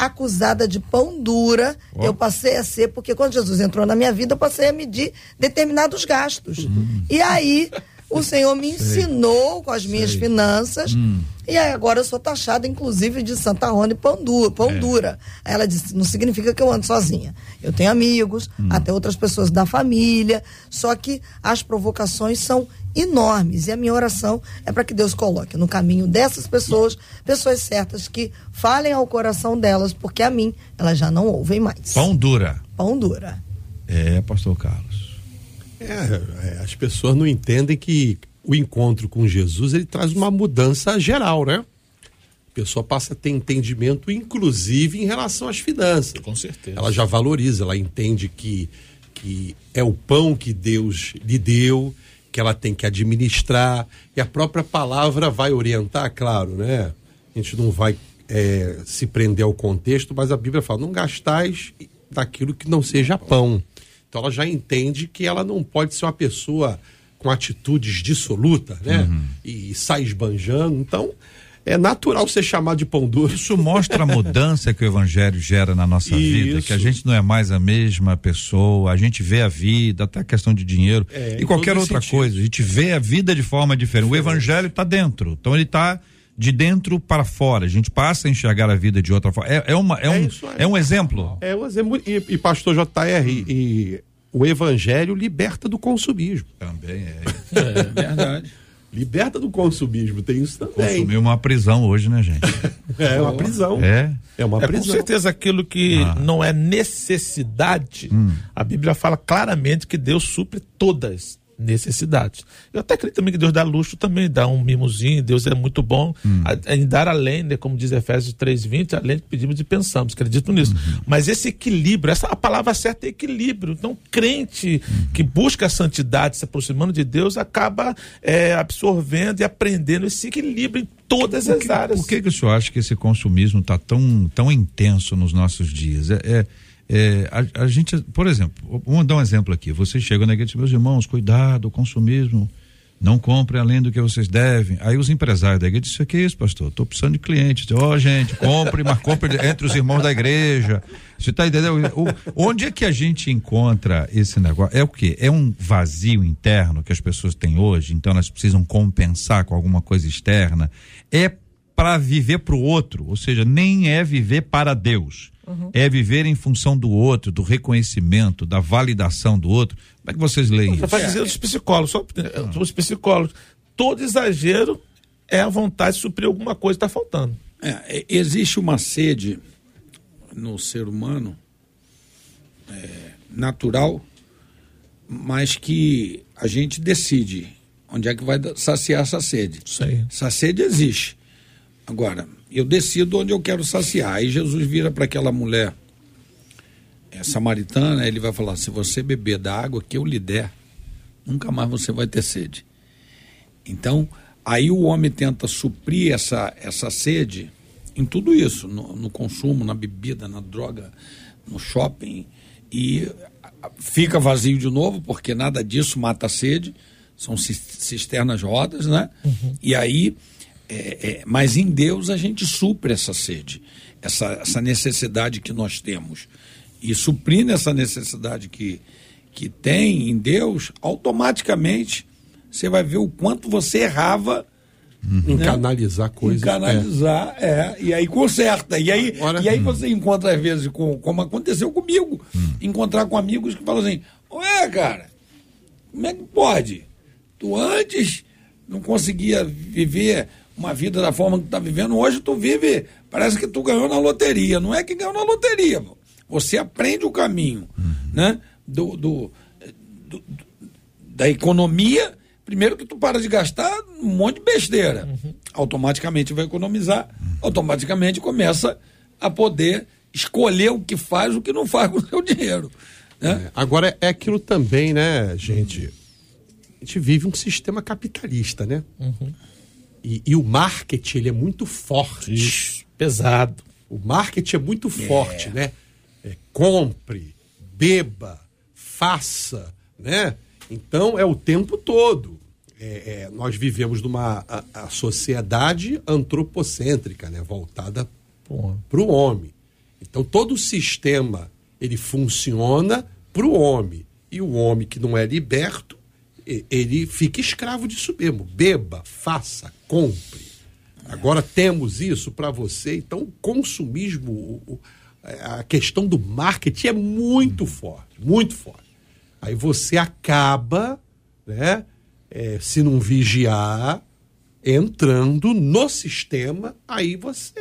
acusada de pão dura, oh. eu passei a ser, porque quando Jesus entrou na minha vida, eu passei a medir determinados gastos. Uhum. E aí o Senhor me ensinou com as minhas Sei. finanças. Hum. E agora eu sou taxada, inclusive, de Santa Rona e Pão, dura, pão é. dura. Ela disse, não significa que eu ando sozinha. Eu tenho amigos, hum. até outras pessoas da família. Só que as provocações são enormes. E a minha oração é para que Deus coloque no caminho dessas pessoas, pessoas certas que falem ao coração delas, porque a mim elas já não ouvem mais. Pão dura. Pão dura. É, pastor Carlos. É, é, as pessoas não entendem que o encontro com Jesus ele traz uma mudança geral, né? A pessoa passa a ter entendimento, inclusive em relação às finanças. Com certeza. Ela já valoriza, ela entende que, que é o pão que Deus lhe deu, que ela tem que administrar, e a própria palavra vai orientar, claro, né? A gente não vai é, se prender ao contexto, mas a Bíblia fala: não gastais daquilo que não seja pão. Então ela já entende que ela não pode ser uma pessoa com atitudes dissolutas, né? Uhum. E, sai esbanjando. Então, é natural ser chamado de pão duro. Isso mostra a mudança que o evangelho gera na nossa Isso. vida, que a gente não é mais a mesma pessoa, a gente vê a vida, até a questão de dinheiro é, e qualquer outra sentido. coisa, a gente vê a vida de forma diferente. O evangelho está dentro, então ele está de dentro para fora. A gente passa a enxergar a vida de outra forma. É, é, uma, é, é um, é um exemplo. É um exemplo. E, e pastor JR, hum. e o evangelho liberta do consumismo. Também é. É verdade. Liberta do consumismo, tem isso também. Consumir uma prisão hoje, né, gente? [laughs] é uma prisão. É. É uma é, prisão. Com certeza aquilo que ah. não é necessidade, hum. a Bíblia fala claramente que Deus supre todas necessidades. Eu até acredito também que Deus dá luxo também, dá um mimozinho, Deus é muito bom hum. a, em dar além, né, como diz Efésios 3:20, além que pedimos e pensamos, acredito nisso. Uhum. Mas esse equilíbrio, essa a palavra certa é equilíbrio. Então, crente uhum. que busca a santidade, se aproximando de Deus, acaba é, absorvendo e aprendendo esse equilíbrio em todas as áreas. Por que, que o senhor acha que esse consumismo está tão, tão intenso nos nossos dias? é, é é, a, a, gente, por exemplo, vamos dar um exemplo aqui. Vocês chegam na igreja e meus irmãos, cuidado, consumismo, não compre além do que vocês devem. Aí os empresários da igreja dizem, o que é isso, pastor? Estou precisando de clientes. Ó, oh, gente, compre, mas compre entre os irmãos da igreja. Você está entendendo? O, onde é que a gente encontra esse negócio? É o quê? É um vazio interno que as pessoas têm hoje, então elas precisam compensar com alguma coisa externa. É para viver para o outro, ou seja, nem é viver para Deus Uhum. É viver em função do outro, do reconhecimento, da validação do outro. Como é que vocês leem isso? Vai dizer os psicólogos, só, ah. os psicólogos. Todo exagero é a vontade de suprir alguma coisa que está faltando. É, existe uma sede no ser humano é, natural, mas que a gente decide onde é que vai saciar essa sede. Essa sede existe. Agora, eu decido onde eu quero saciar. Aí Jesus vira para aquela mulher é, samaritana, ele vai falar: se você beber da água que eu lhe der, nunca mais você vai ter sede. Então, aí o homem tenta suprir essa, essa sede em tudo isso, no, no consumo, na bebida, na droga, no shopping, e fica vazio de novo, porque nada disso mata a sede, são cisternas rodas, né? Uhum. E aí, é, é, mas em Deus a gente supre essa sede, essa, essa necessidade que nós temos. E suprindo essa necessidade que, que tem em Deus, automaticamente você vai ver o quanto você errava Uhum. Em né? canalizar coisas. Em canalizar, é. é. E aí conserta. E aí, Agora, e aí hum. você encontra, às vezes, com, como aconteceu comigo, hum. encontrar com amigos que falam assim: Ué, cara, como é que pode? Tu antes não conseguia viver uma vida da forma que tu tá vivendo, hoje tu vive, parece que tu ganhou na loteria. Não é que ganhou na loteria. Você aprende o caminho uhum. né? do, do, do, da economia Primeiro que tu para de gastar um monte de besteira. Uhum. Automaticamente vai economizar, automaticamente começa a poder escolher o que faz, o que não faz com o seu dinheiro. Né? É, agora é aquilo também, né, gente? A gente vive um sistema capitalista, né? Uhum. E, e, o marketing ele é muito forte. Isso, pesado. O marketing é muito é. forte, né? É, compre, beba, faça, né? Então é o tempo todo é, é, nós vivemos numa a, a sociedade antropocêntrica, né, voltada para o homem. Então todo o sistema ele funciona para o homem e o homem que não é liberto ele fica escravo disso mesmo. Beba, faça, compre. Agora temos isso para você. Então o consumismo, o, a questão do marketing é muito forte, muito forte. Aí você acaba, né? é, se não vigiar, entrando no sistema, aí você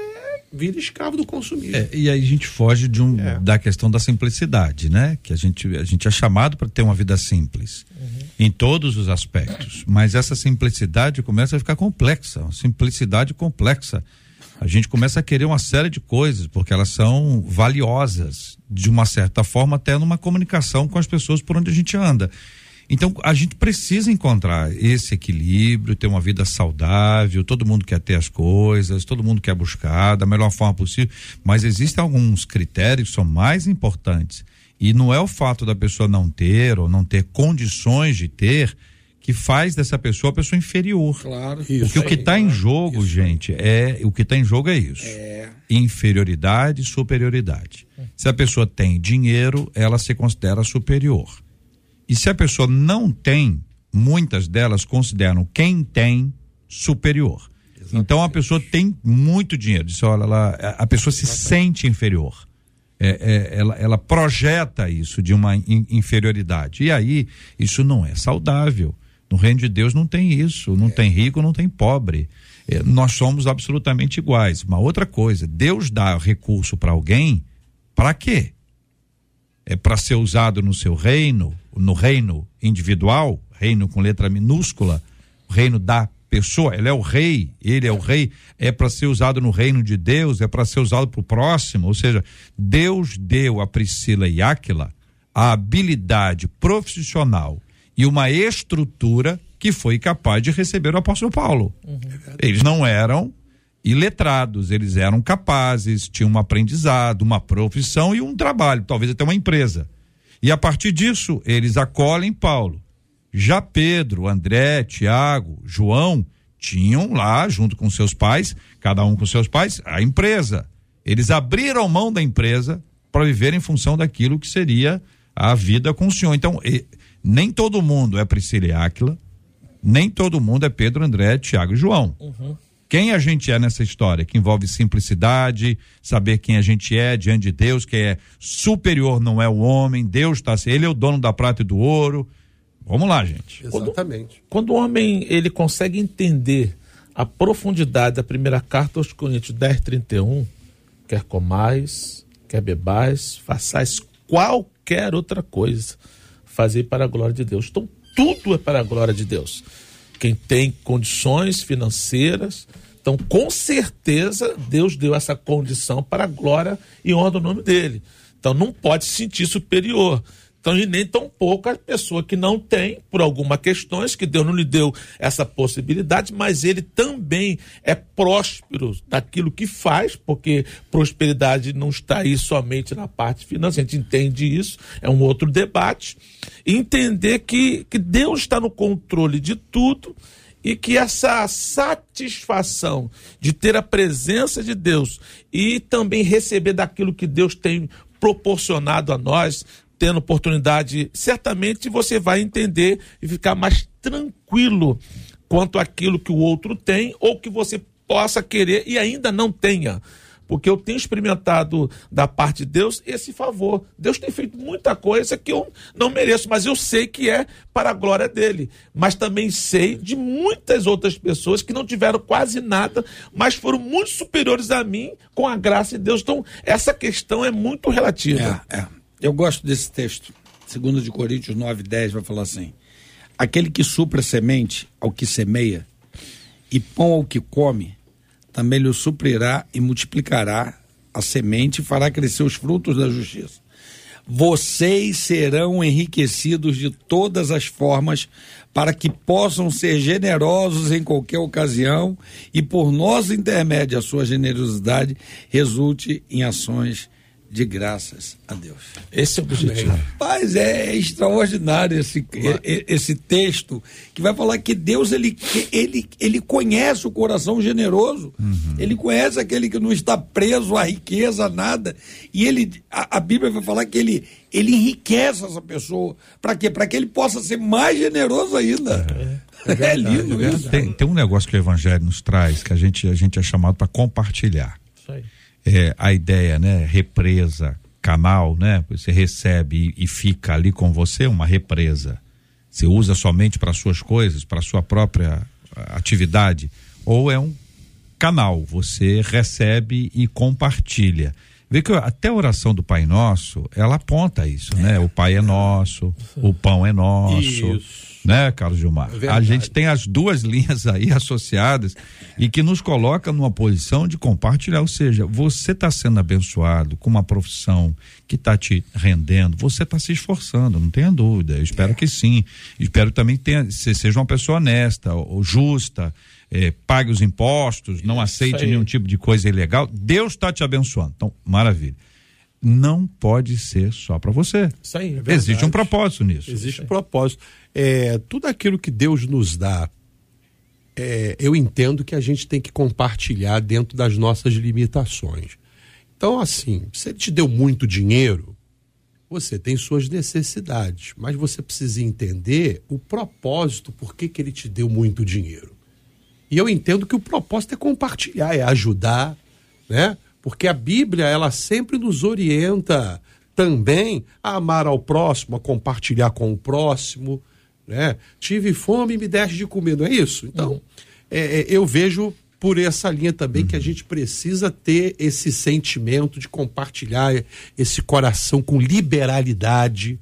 vira escravo do consumismo. É, e aí a gente foge de um, é. da questão da simplicidade, né? Que a gente, a gente é chamado para ter uma vida simples uhum. Em todos os aspectos. Mas essa simplicidade começa a ficar complexa, uma simplicidade complexa. A gente começa a querer uma série de coisas, porque elas são valiosas, de uma certa forma, até numa comunicação com as pessoas por onde a gente anda. Então, a gente precisa encontrar esse equilíbrio, ter uma vida saudável, todo mundo quer ter as coisas, todo mundo quer buscar da melhor forma possível, mas existem alguns critérios que são mais importantes. E não é o fato da pessoa não ter ou não ter condições de ter que faz dessa pessoa a pessoa inferior. Claro. Isso Porque o que está em jogo, isso gente, é o que está em jogo é isso. É. Inferioridade, superioridade. Se a pessoa tem dinheiro, ela se considera superior. E se a pessoa não tem, muitas delas consideram quem tem superior. Exatamente. Então a pessoa tem muito dinheiro. Diz, olha, ela, a pessoa se Exatamente. sente inferior. É, é, ela, ela, projeta isso de uma in, inferioridade. E aí, isso não é saudável. No reino de Deus não tem isso. Não é. tem rico, não tem pobre. É, nós somos absolutamente iguais. Uma outra coisa, Deus dá recurso para alguém, para quê? É para ser usado no seu reino, no reino individual, reino com letra minúscula, reino da pessoa, ele é o rei, ele é o rei, é para ser usado no reino de Deus, é para ser usado para o próximo, ou seja, Deus deu a Priscila e Áquila a habilidade profissional e uma estrutura que foi capaz de receber o apóstolo Paulo. Uhum. Eles não eram iletrados, eles eram capazes, tinham um aprendizado, uma profissão e um trabalho, talvez até uma empresa. E a partir disso, eles acolhem Paulo. Já Pedro, André, Tiago, João tinham lá, junto com seus pais, cada um com seus pais, a empresa. Eles abriram mão da empresa para viver em função daquilo que seria a vida com o Senhor. Então, e, nem todo mundo é Priscila e Áquila, nem todo mundo é Pedro, André, Tiago e João. Uhum quem a gente é nessa história, que envolve simplicidade, saber quem a gente é diante de Deus, que é superior, não é o homem, Deus está, ele é o dono da prata e do ouro. Vamos lá, gente. Exatamente. Quando, quando o homem ele consegue entender a profundidade da primeira carta aos Coríntios 10, 31, quer comais, quer bebais, façais qualquer outra coisa, fazer para a glória de Deus. Então, tudo é para a glória de Deus quem tem condições financeiras. Então, com certeza, Deus deu essa condição para a glória e honra do nome dele. Então, não pode se sentir superior. Então, e nem tão pouco a pessoa que não tem, por algumas questões, que Deus não lhe deu essa possibilidade, mas ele também é próspero daquilo que faz, porque prosperidade não está aí somente na parte financeira, a gente entende isso, é um outro debate. E entender que, que Deus está no controle de tudo e que essa satisfação de ter a presença de Deus e também receber daquilo que Deus tem proporcionado a nós, tendo oportunidade, certamente você vai entender e ficar mais tranquilo quanto àquilo que o outro tem ou que você possa querer e ainda não tenha porque eu tenho experimentado da parte de Deus esse favor. Deus tem feito muita coisa que eu não mereço, mas eu sei que é para a glória dele. Mas também sei de muitas outras pessoas que não tiveram quase nada, mas foram muito superiores a mim com a graça de Deus. Então, essa questão é muito relativa. É, é. Eu gosto desse texto. Segundo de Coríntios 9, 10 vai falar assim: Aquele que supra semente ao que semeia e pão ao que come, também lhe suprirá e multiplicará a semente e fará crescer os frutos da justiça. Vocês serão enriquecidos de todas as formas para que possam ser generosos em qualquer ocasião e por nosso intermédio a sua generosidade resulte em ações de graças a Deus. Esse é o objetivo. Rapaz, é extraordinário esse, esse texto que vai falar que Deus ele, ele, ele conhece o coração generoso, uhum. ele conhece aquele que não está preso à riqueza, a nada. E ele, a, a Bíblia vai falar que ele, ele enriquece essa pessoa. Para quê? Para que ele possa ser mais generoso ainda. É, é, [laughs] é lindo é tem, tem um negócio que o Evangelho nos traz que a gente, a gente é chamado para compartilhar. É, a ideia, né? Represa, canal, né? Você recebe e, e fica ali com você uma represa. Você usa somente para suas coisas, para sua própria atividade, ou é um canal, você recebe e compartilha. Vê que até a oração do Pai Nosso, ela aponta isso, né? é. né? O Pai é nosso, o pão é nosso. Isso né, Carlos Gilmar? É a gente tem as duas [laughs] linhas aí associadas e que nos coloca numa posição de compartilhar, ou seja, você está sendo abençoado com uma profissão que está te rendendo, você está se esforçando, não tenha dúvida. Eu espero é. que sim. Espero também que tenha, você seja uma pessoa honesta, ou justa, eh, pague os impostos, não aceite nenhum tipo de coisa ilegal. Deus está te abençoando. Então, maravilha não pode ser só para você. Isso aí, é Existe um propósito nisso. Existe um propósito. É, tudo aquilo que Deus nos dá, é, eu entendo que a gente tem que compartilhar dentro das nossas limitações. Então, assim, se ele te deu muito dinheiro, você tem suas necessidades, mas você precisa entender o propósito, por que, que ele te deu muito dinheiro. E eu entendo que o propósito é compartilhar, é ajudar, né? Porque a Bíblia, ela sempre nos orienta também a amar ao próximo, a compartilhar com o próximo, né? Tive fome e me deste de comer, não é isso? Então, uhum. é, é, eu vejo por essa linha também uhum. que a gente precisa ter esse sentimento de compartilhar esse coração com liberalidade.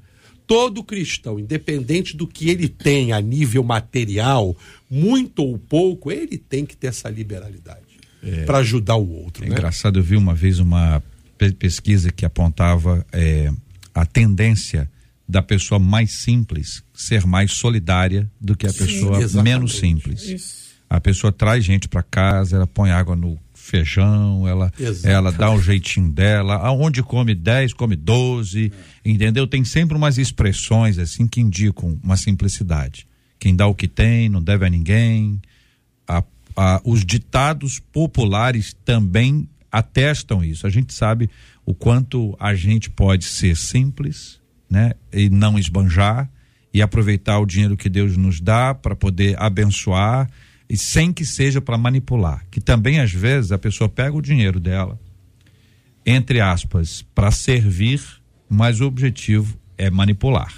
Todo cristão, independente do que ele tem a nível material, muito ou pouco, ele tem que ter essa liberalidade é, para ajudar o outro. É né? engraçado, eu vi uma vez uma pesquisa que apontava é, a tendência da pessoa mais simples ser mais solidária do que a Sim, pessoa exatamente. menos simples. Isso. A pessoa traz gente para casa, ela põe água no feijão, ela ela dá um jeitinho dela, aonde come 10, come 12, é. entendeu? Tem sempre umas expressões assim que indicam uma simplicidade. Quem dá o que tem, não deve a ninguém. A, a, os ditados populares também atestam isso. A gente sabe o quanto a gente pode ser simples, né? E não esbanjar e aproveitar o dinheiro que Deus nos dá para poder abençoar e sem que seja para manipular. Que também às vezes a pessoa pega o dinheiro dela, entre aspas, para servir, mas o objetivo é manipular,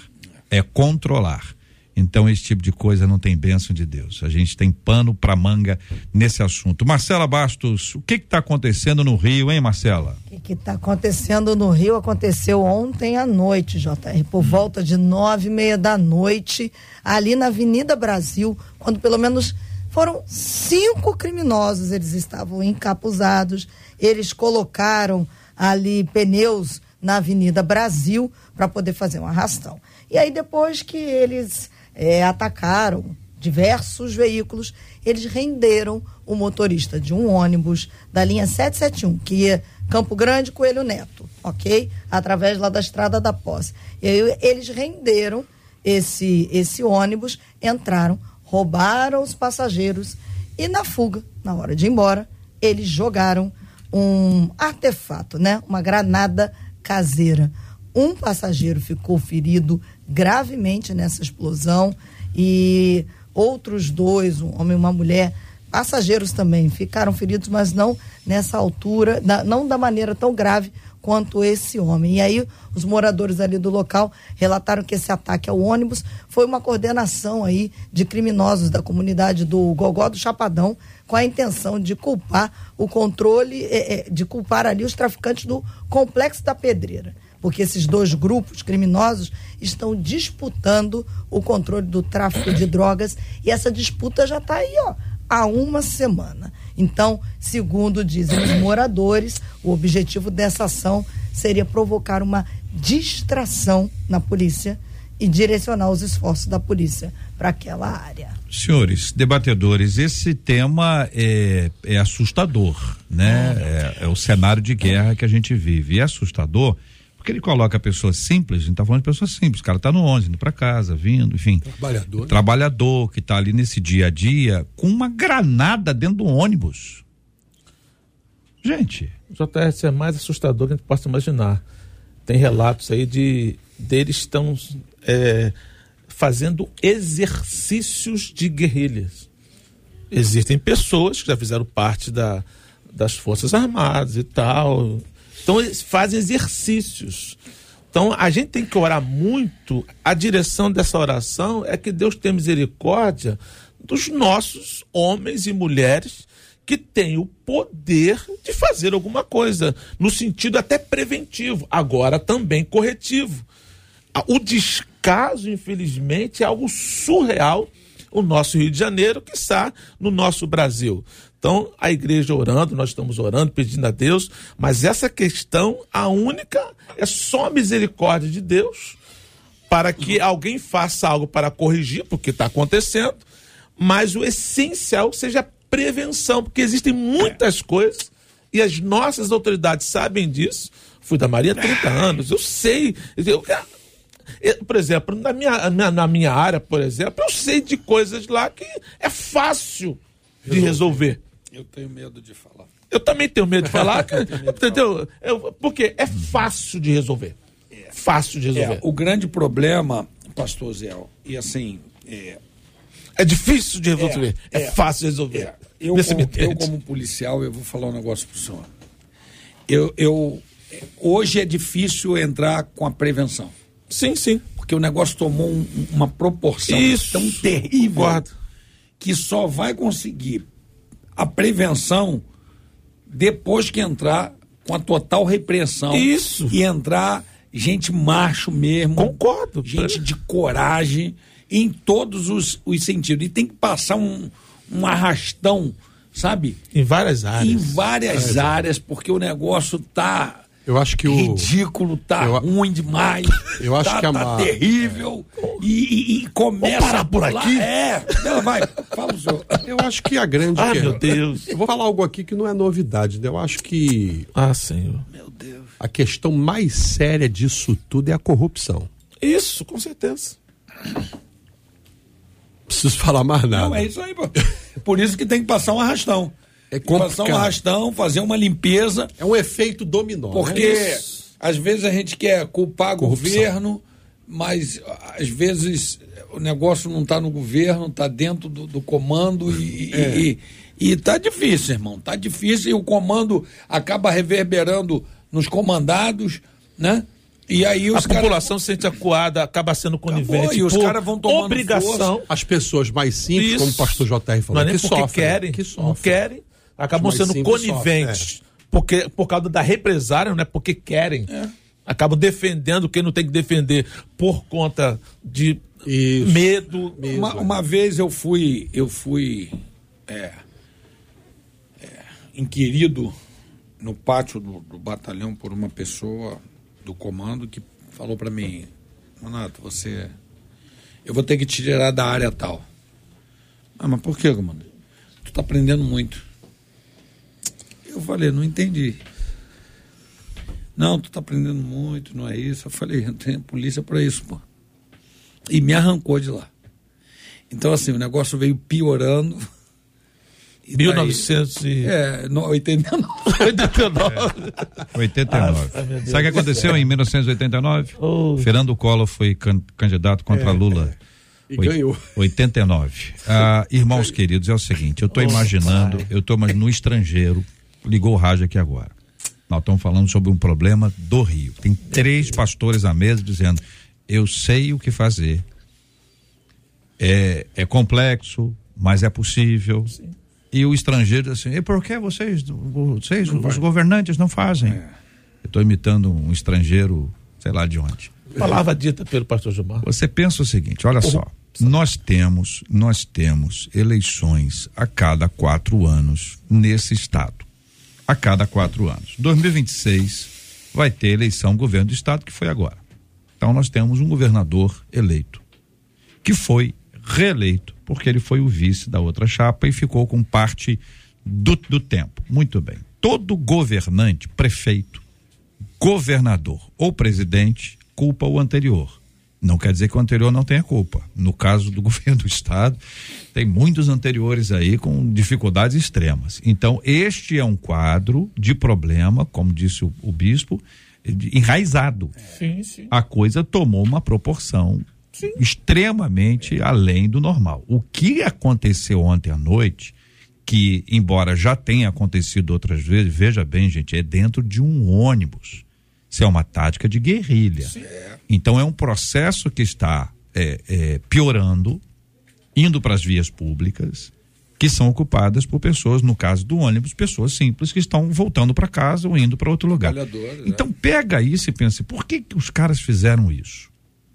é controlar. Então, esse tipo de coisa não tem bênção de Deus. A gente tem pano para manga nesse assunto. Marcela Bastos, o que está acontecendo no Rio, hein, Marcela? O que está acontecendo no Rio aconteceu ontem à noite, JR, por volta de nove e meia da noite, ali na Avenida Brasil, quando pelo menos foram cinco criminosos, eles estavam encapuzados, eles colocaram ali pneus na Avenida Brasil para poder fazer um arrastão. E aí, depois que eles é, atacaram diversos veículos, eles renderam o motorista de um ônibus da linha 771, que ia Campo Grande, Coelho Neto, ok? Através lá da Estrada da Posse. E aí eles renderam esse, esse ônibus, entraram, roubaram os passageiros e na fuga, na hora de ir embora, eles jogaram um artefato, né? Uma granada caseira. Um passageiro ficou ferido gravemente nessa explosão e outros dois, um homem e uma mulher, passageiros também, ficaram feridos, mas não nessa altura, não da maneira tão grave quanto esse homem. E aí os moradores ali do local relataram que esse ataque ao ônibus foi uma coordenação aí de criminosos da comunidade do Gogó do Chapadão com a intenção de culpar o controle, é, é, de culpar ali os traficantes do complexo da pedreira. Porque esses dois grupos criminosos estão disputando o controle do tráfico de drogas e essa disputa já está aí, ó, há uma semana. Então, segundo dizem os moradores, o objetivo dessa ação seria provocar uma distração na polícia e direcionar os esforços da polícia para aquela área. Senhores debatedores, esse tema é, é assustador, né? É, é, o cenário de guerra que a gente vive. E é assustador porque ele coloca pessoas simples, a gente está falando de pessoas simples, o cara está no 11, indo para casa, vindo, enfim. Trabalhador. Né? Trabalhador que está ali nesse dia a dia com uma granada dentro do ônibus. Gente. O JS é mais assustador que a gente possa imaginar. Tem relatos aí de deles estão é, fazendo exercícios de guerrilhas. Existem pessoas que já fizeram parte da, das Forças Armadas e tal, então eles fazem exercícios. Então a gente tem que orar muito. A direção dessa oração é que Deus tenha misericórdia dos nossos homens e mulheres que têm o poder de fazer alguma coisa, no sentido até preventivo, agora também corretivo. O descaso, infelizmente, é algo surreal o nosso Rio de Janeiro, que está no nosso Brasil. Então, a igreja orando, nós estamos orando, pedindo a Deus, mas essa questão, a única, é só a misericórdia de Deus para que alguém faça algo para corrigir, porque está acontecendo, mas o essencial seja a prevenção, porque existem muitas coisas e as nossas autoridades sabem disso. Fui da Maria há 30 anos, eu sei. Eu, eu, por exemplo, na minha, na minha área, por exemplo, eu sei de coisas lá que é fácil de resolver. Eu tenho medo de falar. Eu também [laughs] tenho medo de falar, entendeu? Eu, porque é fácil de resolver. É. Fácil de resolver. É, o grande problema, pastor Zé, e assim. É, é difícil de resolver. É, é fácil de resolver. É. Eu, como, eu, como policial, eu vou falar um negócio pro senhor. Eu, eu, hoje é difícil entrar com a prevenção. Sim, sim. Porque o negócio tomou um, uma proporção Isso. tão terrível Concordo. que só vai conseguir a prevenção depois que entrar com a total repressão. Isso. E entrar gente macho mesmo. Concordo. Gente de coragem em todos os, os sentidos. E tem que passar um, um arrastão, sabe? Em várias áreas. Em várias é, áreas, porque o negócio tá eu acho que o ridículo tá eu, ruim demais. [laughs] Eu acho tá, que a tá terrível e, e, e, começa parar por aqui. É, não, vai, fala o senhor. Eu acho que a grande Ah, meu Deus. Eu vou falar algo aqui que não é novidade, né? Eu acho que Ah, Senhor. Meu Deus. A questão mais séria disso tudo é a corrupção. Isso, com certeza. Preciso falar mais nada. Não, é isso aí, pô. Por isso que tem que passar um arrastão. É complicado. Passar um arrastão, fazer uma limpeza. É um efeito dominó. Né? Porque é às vezes a gente quer culpar o governo, mas às vezes o negócio não está no governo, está dentro do, do, comando e, é. e, e, tá difícil, irmão. Tá difícil e o comando acaba reverberando nos comandados, né? E aí a população se sente acuada, acaba sendo conivente. Acabou, e os caras vão tomando obrigação. Força. As pessoas mais simples, Isso. como o pastor JR falou, não é nem que porque sofrem, querem, que sofrem. não querem, acabam sendo coniventes. É. porque, por causa da represária, não é porque querem. É. Acabam defendendo quem não tem que defender por conta de Isso. medo. uma, uma, vez eu fui, eu fui é, é, inquirido no pátio do, do batalhão por uma pessoa do comando que falou para mim, Manato, você. Eu vou ter que te tirar da área tal. Ah, mas por que, comando? Tu tá aprendendo muito. Eu falei, não entendi. Não, tu tá aprendendo muito, não é isso. Eu falei, eu tenho polícia para isso, pô. E me arrancou de lá. Então, assim, o negócio veio piorando. E 1900 e... É, no, 89. 89. 89. Ah, Sabe o que aconteceu em 1989? Oh. Fernando Collor foi can, candidato contra é, Lula. É. E Oit, ganhou. 89. Ah, irmãos queridos, é o seguinte, eu estou imaginando, eu estou no estrangeiro, ligou o rádio aqui agora. Nós estamos falando sobre um problema do Rio. Tem três pastores à mesa dizendo: eu sei o que fazer. É, é complexo, mas é possível. Sim. E o estrangeiro diz assim: e por que vocês, vocês os vai. governantes, não fazem? É. Eu estou imitando um estrangeiro, sei lá de onde. Palavra dita pelo pastor Gilmar. Você pensa o seguinte: olha só. Nós temos, nós temos eleições a cada quatro anos nesse estado. A cada quatro anos. 2026 vai ter eleição governo do estado que foi agora. Então nós temos um governador eleito que foi reeleito porque ele foi o vice da outra chapa e ficou com parte do, do tempo. Muito bem. Todo governante, prefeito, governador ou presidente culpa o anterior. Não quer dizer que o anterior não tenha culpa. No caso do [laughs] governo do estado, tem muitos anteriores aí com dificuldades extremas. Então, este é um quadro de problema, como disse o, o bispo, enraizado. Sim, sim. A coisa tomou uma proporção Sim. extremamente além do normal. O que aconteceu ontem à noite, que embora já tenha acontecido outras vezes, veja bem, gente, é dentro de um ônibus. Isso é uma tática de guerrilha. Sim. Então é um processo que está é, é, piorando, indo para as vias públicas, que são ocupadas por pessoas, no caso do ônibus, pessoas simples que estão voltando para casa ou indo para outro lugar. Então né? pega isso e pensa, por que, que os caras fizeram isso?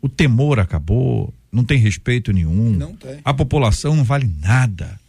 o temor acabou, não tem respeito nenhum. Não tem. A população não vale nada.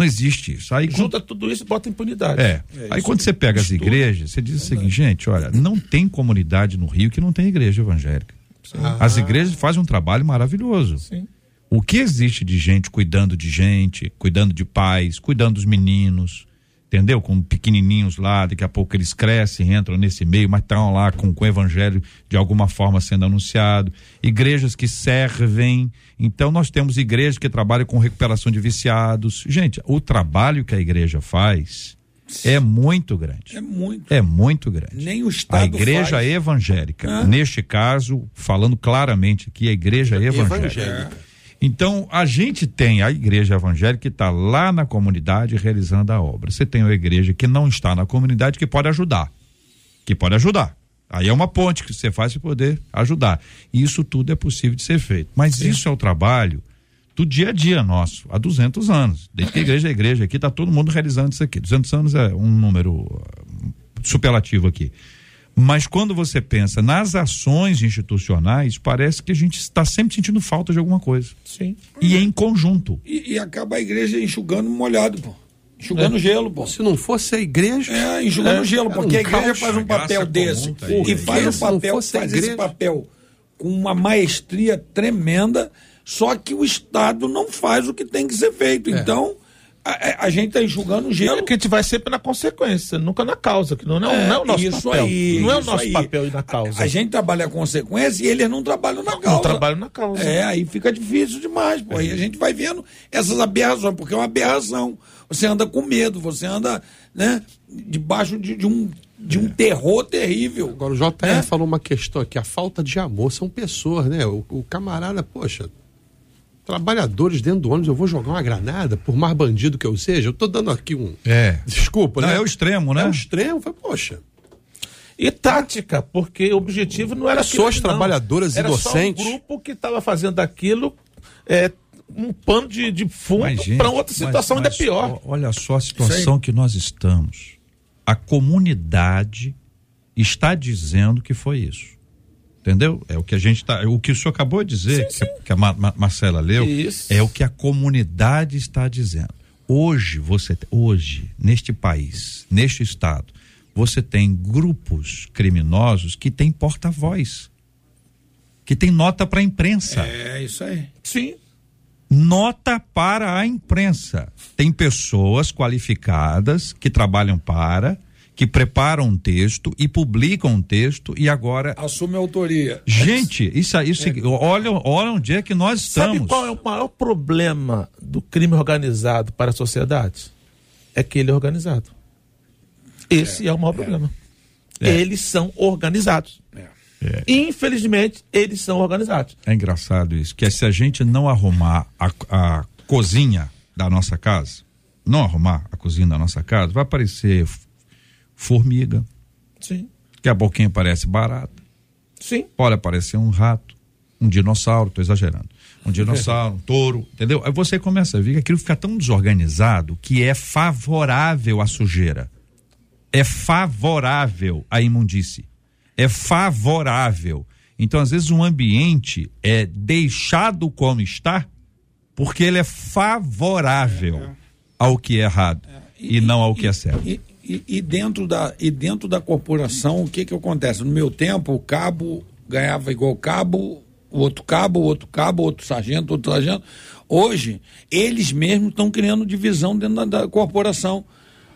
Não existe isso. Aí junta quando... tudo isso e bota impunidade. É. é Aí quando você pega as igrejas, você diz o seguinte, gente, olha, não tem comunidade no Rio que não tem igreja evangélica. Ah. As igrejas fazem um trabalho maravilhoso. Sim. O que existe de gente cuidando de gente, cuidando de pais, cuidando dos meninos, entendeu? Com pequenininhos lá, daqui a pouco eles crescem, entram nesse meio, mas estão lá com, com o evangelho de alguma forma sendo anunciado. Igrejas que servem. Então, nós temos igrejas que trabalham com recuperação de viciados. Gente, o trabalho que a igreja faz é muito grande. É muito. É muito grande. Nem o Estado A igreja faz. evangélica, neste caso, falando claramente aqui, a igreja evangélica. evangélica então, a gente tem a igreja evangélica que está lá na comunidade realizando a obra. Você tem a igreja que não está na comunidade que pode ajudar. Que pode ajudar. Aí é uma ponte que você faz para poder ajudar. E isso tudo é possível de ser feito. Mas Sim. isso é o trabalho do dia a dia nosso, há 200 anos. Desde que a igreja é igreja aqui, está todo mundo realizando isso aqui. 200 anos é um número uh, superlativo aqui. Mas quando você pensa nas ações institucionais, parece que a gente está sempre sentindo falta de alguma coisa. Sim. E é em conjunto. E, e acaba a igreja enxugando molhado, pô. Enxugando é. gelo, pô. Se não fosse a igreja. É, enxugando é, gelo, porque um a igreja faz um papel desse. e faz um papel, faz esse papel com uma maestria tremenda, só que o Estado não faz o que tem que ser feito. É. Então a, a, gente está enxugando o gelo. É que a gente vai sempre na consequência, nunca na causa, que não, não, é, não é o nosso isso papel. Aí, não é o nosso aí. papel ir na causa. A, a, gente trabalha a consequência e eles não trabalham na causa. Não trabalham na causa. É, aí fica difícil demais, pô. É. Aí a gente vai vendo essas aberrações, porque é uma aberração. Você anda com medo, você anda, né, debaixo de, de um de um é. terror terrível. Agora, o JR é? falou uma questão aqui: a falta de amor são pessoas, né? O, o camarada, poxa, trabalhadores dentro do ônibus, eu vou jogar uma granada, por mais bandido que eu seja, eu tô dando aqui um. É. Desculpa, não, né? É o extremo, né? É o extremo, foi, poxa. E tática, porque o objetivo não era pessoas aquilo, trabalhadoras era inocentes. Só um grupo que estava fazendo aquilo, é, um pano de, de fundo para outra situação mas, mas, ainda pior. Olha só a situação que nós estamos. A comunidade está dizendo que foi isso. Entendeu? É o que a gente está. O que o senhor acabou de dizer, sim, sim. Que, a, Marcela leu, Isso. é o que a comunidade está dizendo. Hoje, você, hoje, neste país, neste estado, você tem grupos criminosos que têm porta-voz, que tem nota para a imprensa. É isso aí. Sim. Nota para a imprensa. Tem pessoas qualificadas que trabalham para, que preparam um texto e publicam um texto e agora. Assume a autoria. Gente, isso, isso é. olha, olha onde é que nós estamos. Sabe qual é o maior problema do crime organizado para a sociedade? É que ele é organizado. Esse é, é o maior é. problema. É. Eles são organizados. É. Infelizmente, eles são organizados. É engraçado isso, que se a gente não arrumar a, a cozinha da nossa casa, não arrumar a cozinha da nossa casa, vai aparecer formiga. Sim. Daqui a pouquinho aparece barata. Sim. Pode aparecer um rato, um dinossauro, tô exagerando. Um dinossauro, um touro, entendeu? Aí você começa a ver que aquilo fica tão desorganizado que é favorável à sujeira. É favorável à imundície é favorável. Então, às vezes, um ambiente é deixado como está porque ele é favorável é, é. ao que é errado é, e, e, não ao que é certo. E, e, dentro da, e dentro da corporação, o que que acontece? No meu tempo, o cabo ganhava igual cabo, o outro cabo, o outro cabo, outro sargento, outro sargento. Hoje, eles mesmos estão criando divisão dentro da, da corporação.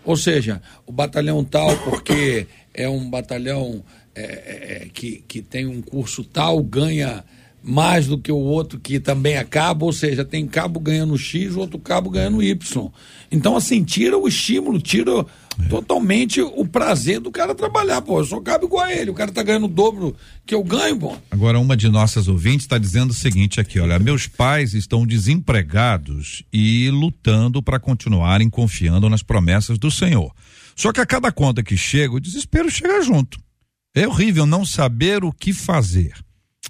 Ou seja, o batalhão tal, porque é um batalhão é, é, é, que, que tem um curso tal ganha mais do que o outro que também é cabo, ou seja, tem cabo ganhando X, outro cabo ganhando Y. Então, assim, tira o estímulo, tira é. totalmente o prazer do cara trabalhar. Pô, eu sou cabo igual a ele, o cara tá ganhando o dobro que eu ganho, pô. Agora, uma de nossas ouvintes está dizendo o seguinte aqui: olha, meus pais estão desempregados e lutando para continuarem confiando nas promessas do Senhor. Só que a cada conta que chega, o desespero chega junto. É horrível não saber o que fazer.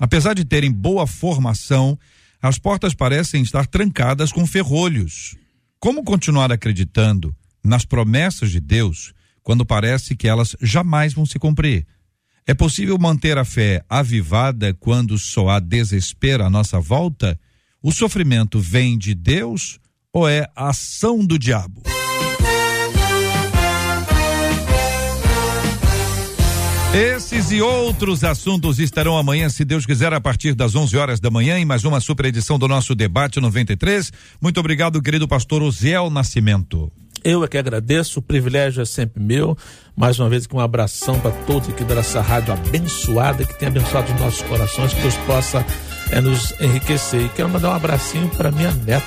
Apesar de terem boa formação, as portas parecem estar trancadas com ferrolhos. Como continuar acreditando nas promessas de Deus quando parece que elas jamais vão se cumprir? É possível manter a fé avivada quando só há desespero à nossa volta? O sofrimento vem de Deus ou é ação do diabo? Esses e outros assuntos estarão amanhã, se Deus quiser, a partir das 11 horas da manhã, em mais uma super edição do nosso Debate 93. Muito obrigado, querido pastor Osiel Nascimento. Eu é que agradeço, o privilégio é sempre meu. Mais uma vez, com um abração para todos aqui dessa rádio abençoada, que tem abençoado os nossos corações, que Deus possa é, nos enriquecer. E quero mandar um abracinho para minha neta,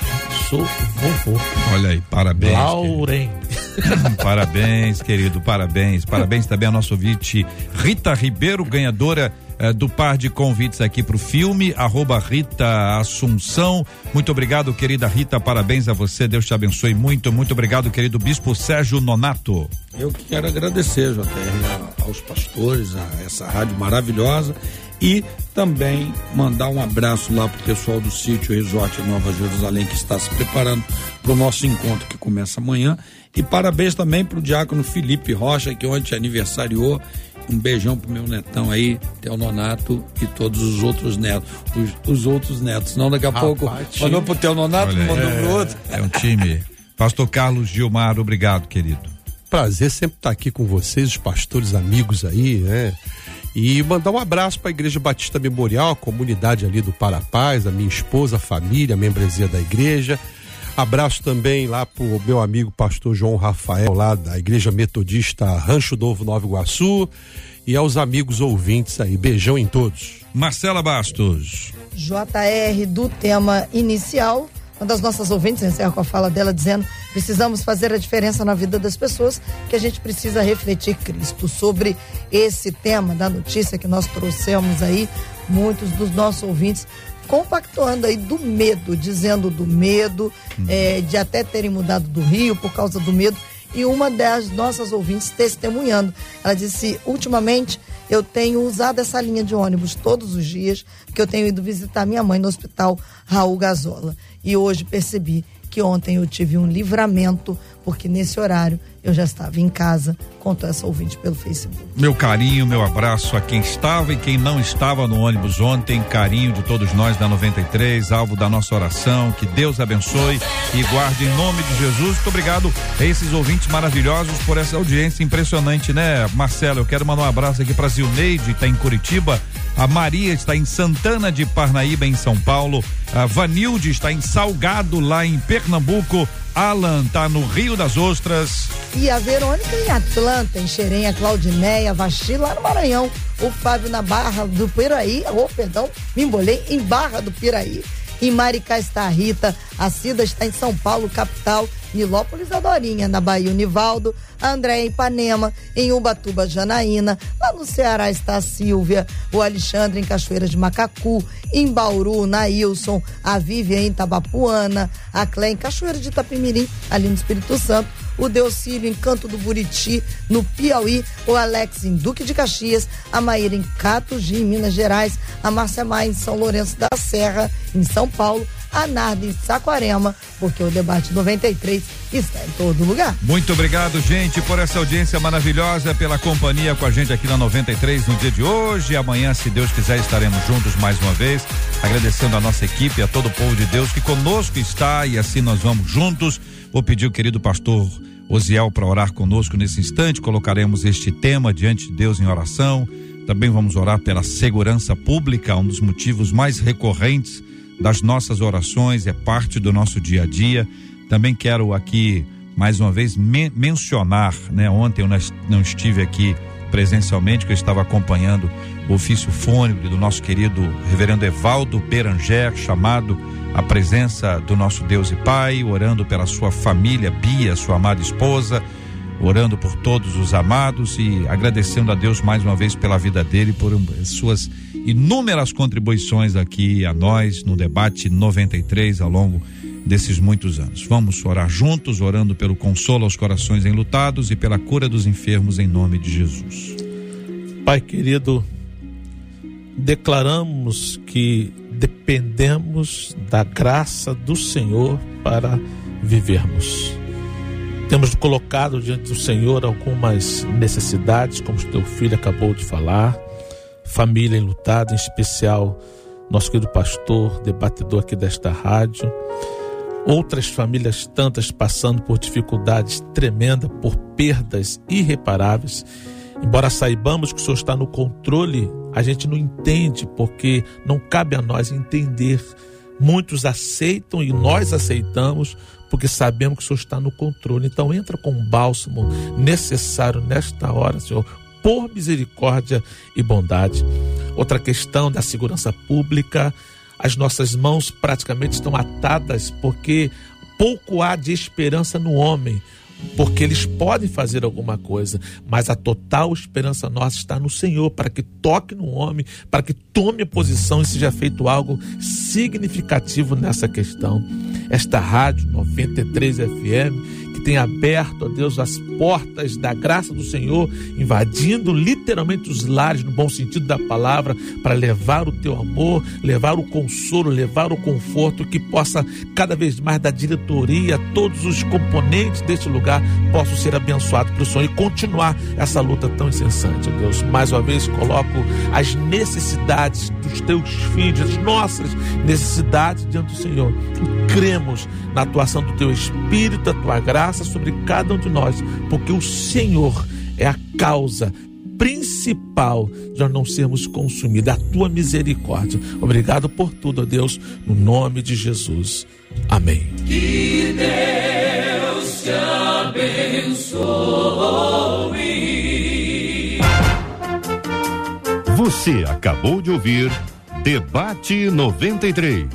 sou vovô. Olha aí, parabéns. Lauren. [laughs] parabéns, querido, parabéns. Parabéns também ao nosso ouvinte Rita Ribeiro, ganhadora eh, do par de convites aqui para o filme, arroba Rita Assunção. Muito obrigado, querida Rita, parabéns a você, Deus te abençoe muito. Muito obrigado, querido Bispo Sérgio Nonato. Eu quero agradecer, JR, aos pastores, a essa rádio maravilhosa e também mandar um abraço lá para o pessoal do sítio Resort Nova Jerusalém que está se preparando para o nosso encontro que começa amanhã. E parabéns também para o diácono Felipe Rocha, que ontem aniversariou um beijão pro meu netão aí, Nonato e todos os outros netos. Os, os outros netos. Não, daqui a Rapaz, pouco time. mandou pro Teononato, Olha, mandou é, pro outro. É um time. Pastor Carlos Gilmar, obrigado, querido. Prazer sempre estar aqui com vocês, os pastores amigos aí, né? E mandar um abraço para a Igreja Batista Memorial, a comunidade ali do Parapaz, a minha esposa, a família, a membresia da igreja. Abraço também lá pro meu amigo pastor João Rafael, lá da Igreja Metodista Rancho Novo Nova Iguaçu. E aos amigos ouvintes aí. Beijão em todos. Marcela Bastos. JR do tema inicial. Uma das nossas ouvintes encerra com a fala dela dizendo: precisamos fazer a diferença na vida das pessoas, que a gente precisa refletir Cristo. Sobre esse tema da notícia que nós trouxemos aí, muitos dos nossos ouvintes compactuando aí do medo, dizendo do medo, uhum. é, de até terem mudado do Rio por causa do medo. E uma das nossas ouvintes testemunhando. Ela disse: ultimamente eu tenho usado essa linha de ônibus todos os dias, porque eu tenho ido visitar minha mãe no hospital Raul Gazola. E hoje percebi que ontem eu tive um livramento porque nesse horário eu já estava em casa, contou essa ouvinte pelo Facebook. Meu carinho, meu abraço a quem estava e quem não estava no ônibus ontem, carinho de todos nós da 93, alvo da nossa oração, que Deus abençoe e guarde em nome de Jesus. Muito obrigado a esses ouvintes maravilhosos por essa audiência impressionante, né, Marcelo? Eu quero mandar um abraço aqui para Zilneide, está em Curitiba, a Maria está em Santana de Parnaíba, em São Paulo, a Vanilde está em Salgado, lá em Pernambuco, Alan tá no Rio das Ostras. E a Verônica em Atlanta, em Xerém, a Claudineia, Vaxi lá no Maranhão. O Fábio na Barra do Piraí, oh, perdão, me embolei, em Barra do Piraí. Em Maricá está a Rita, a Cida está em São Paulo, capital, Nilópolis, a Dorinha, na Bahia, Univaldo, a André em Ipanema, em Ubatuba, Janaína, lá no Ceará está a Silvia, o Alexandre em Cachoeira de Macacu, em Bauru, Nailson, a Vivian em Tabapuana, a Clé em Cachoeira de Itapimirim, ali no Espírito Santo, o Deocílio em Canto do Buriti, no Piauí, o Alex em Duque de Caxias, a Maíra em Catugi, em Minas Gerais, a Márcia Maia em São Lourenço da Serra, em São Paulo, a Narda em Saquarema, porque o debate 93 está em todo lugar. Muito obrigado, gente, por essa audiência maravilhosa, pela companhia com a gente aqui na 93 no dia de hoje. Amanhã, se Deus quiser, estaremos juntos mais uma vez, agradecendo a nossa equipe, a todo o povo de Deus que conosco está e assim nós vamos juntos. Vou pedir o querido pastor Osiel para orar conosco nesse instante. Colocaremos este tema diante de Deus em oração. Também vamos orar pela segurança pública, um dos motivos mais recorrentes das nossas orações, é parte do nosso dia a dia. Também quero aqui mais uma vez men mencionar, né? Ontem eu não estive aqui presencialmente, que eu estava acompanhando o ofício fônico do nosso querido reverendo Evaldo Beranger, chamado a presença do nosso Deus e Pai, orando pela sua família, Bia, sua amada esposa, orando por todos os amados e agradecendo a Deus mais uma vez pela vida dele, por suas inúmeras contribuições aqui a nós no debate 93 ao longo desses muitos anos. Vamos orar juntos, orando pelo consolo aos corações enlutados e pela cura dos enfermos em nome de Jesus. Pai querido, declaramos que dependemos da graça do Senhor para vivermos. Temos colocado diante do Senhor algumas necessidades, como o teu filho acabou de falar, família enlutada, em especial nosso querido pastor, debatedor aqui desta rádio, outras famílias tantas passando por dificuldades tremendas, por perdas irreparáveis. Embora saibamos que o Senhor está no controle, a gente não entende porque não cabe a nós entender. Muitos aceitam e nós aceitamos porque sabemos que o Senhor está no controle. Então entra com o bálsamo necessário nesta hora, Senhor, por misericórdia e bondade. Outra questão da segurança pública, as nossas mãos praticamente estão atadas porque pouco há de esperança no homem porque eles podem fazer alguma coisa, mas a total esperança nossa está no Senhor, para que toque no homem, para que tome a posição e seja feito algo significativo nessa questão. Esta rádio 93 FM tem aberto, ó Deus, as portas da graça do Senhor, invadindo literalmente os lares, no bom sentido da palavra, para levar o teu amor, levar o consolo, levar o conforto, que possa cada vez mais da diretoria, todos os componentes deste lugar possam ser abençoados pelo Senhor e continuar essa luta tão incessante, ó Deus. Mais uma vez coloco as necessidades dos teus filhos, as nossas necessidades diante do Senhor. E cremos na atuação do teu Espírito, a tua graça graça sobre cada um de nós, porque o Senhor é a causa principal de nós não sermos consumidos, a tua misericórdia. Obrigado por tudo, ó Deus, no nome de Jesus. Amém. Que Deus te abençoe. Você acabou de ouvir Debate 93.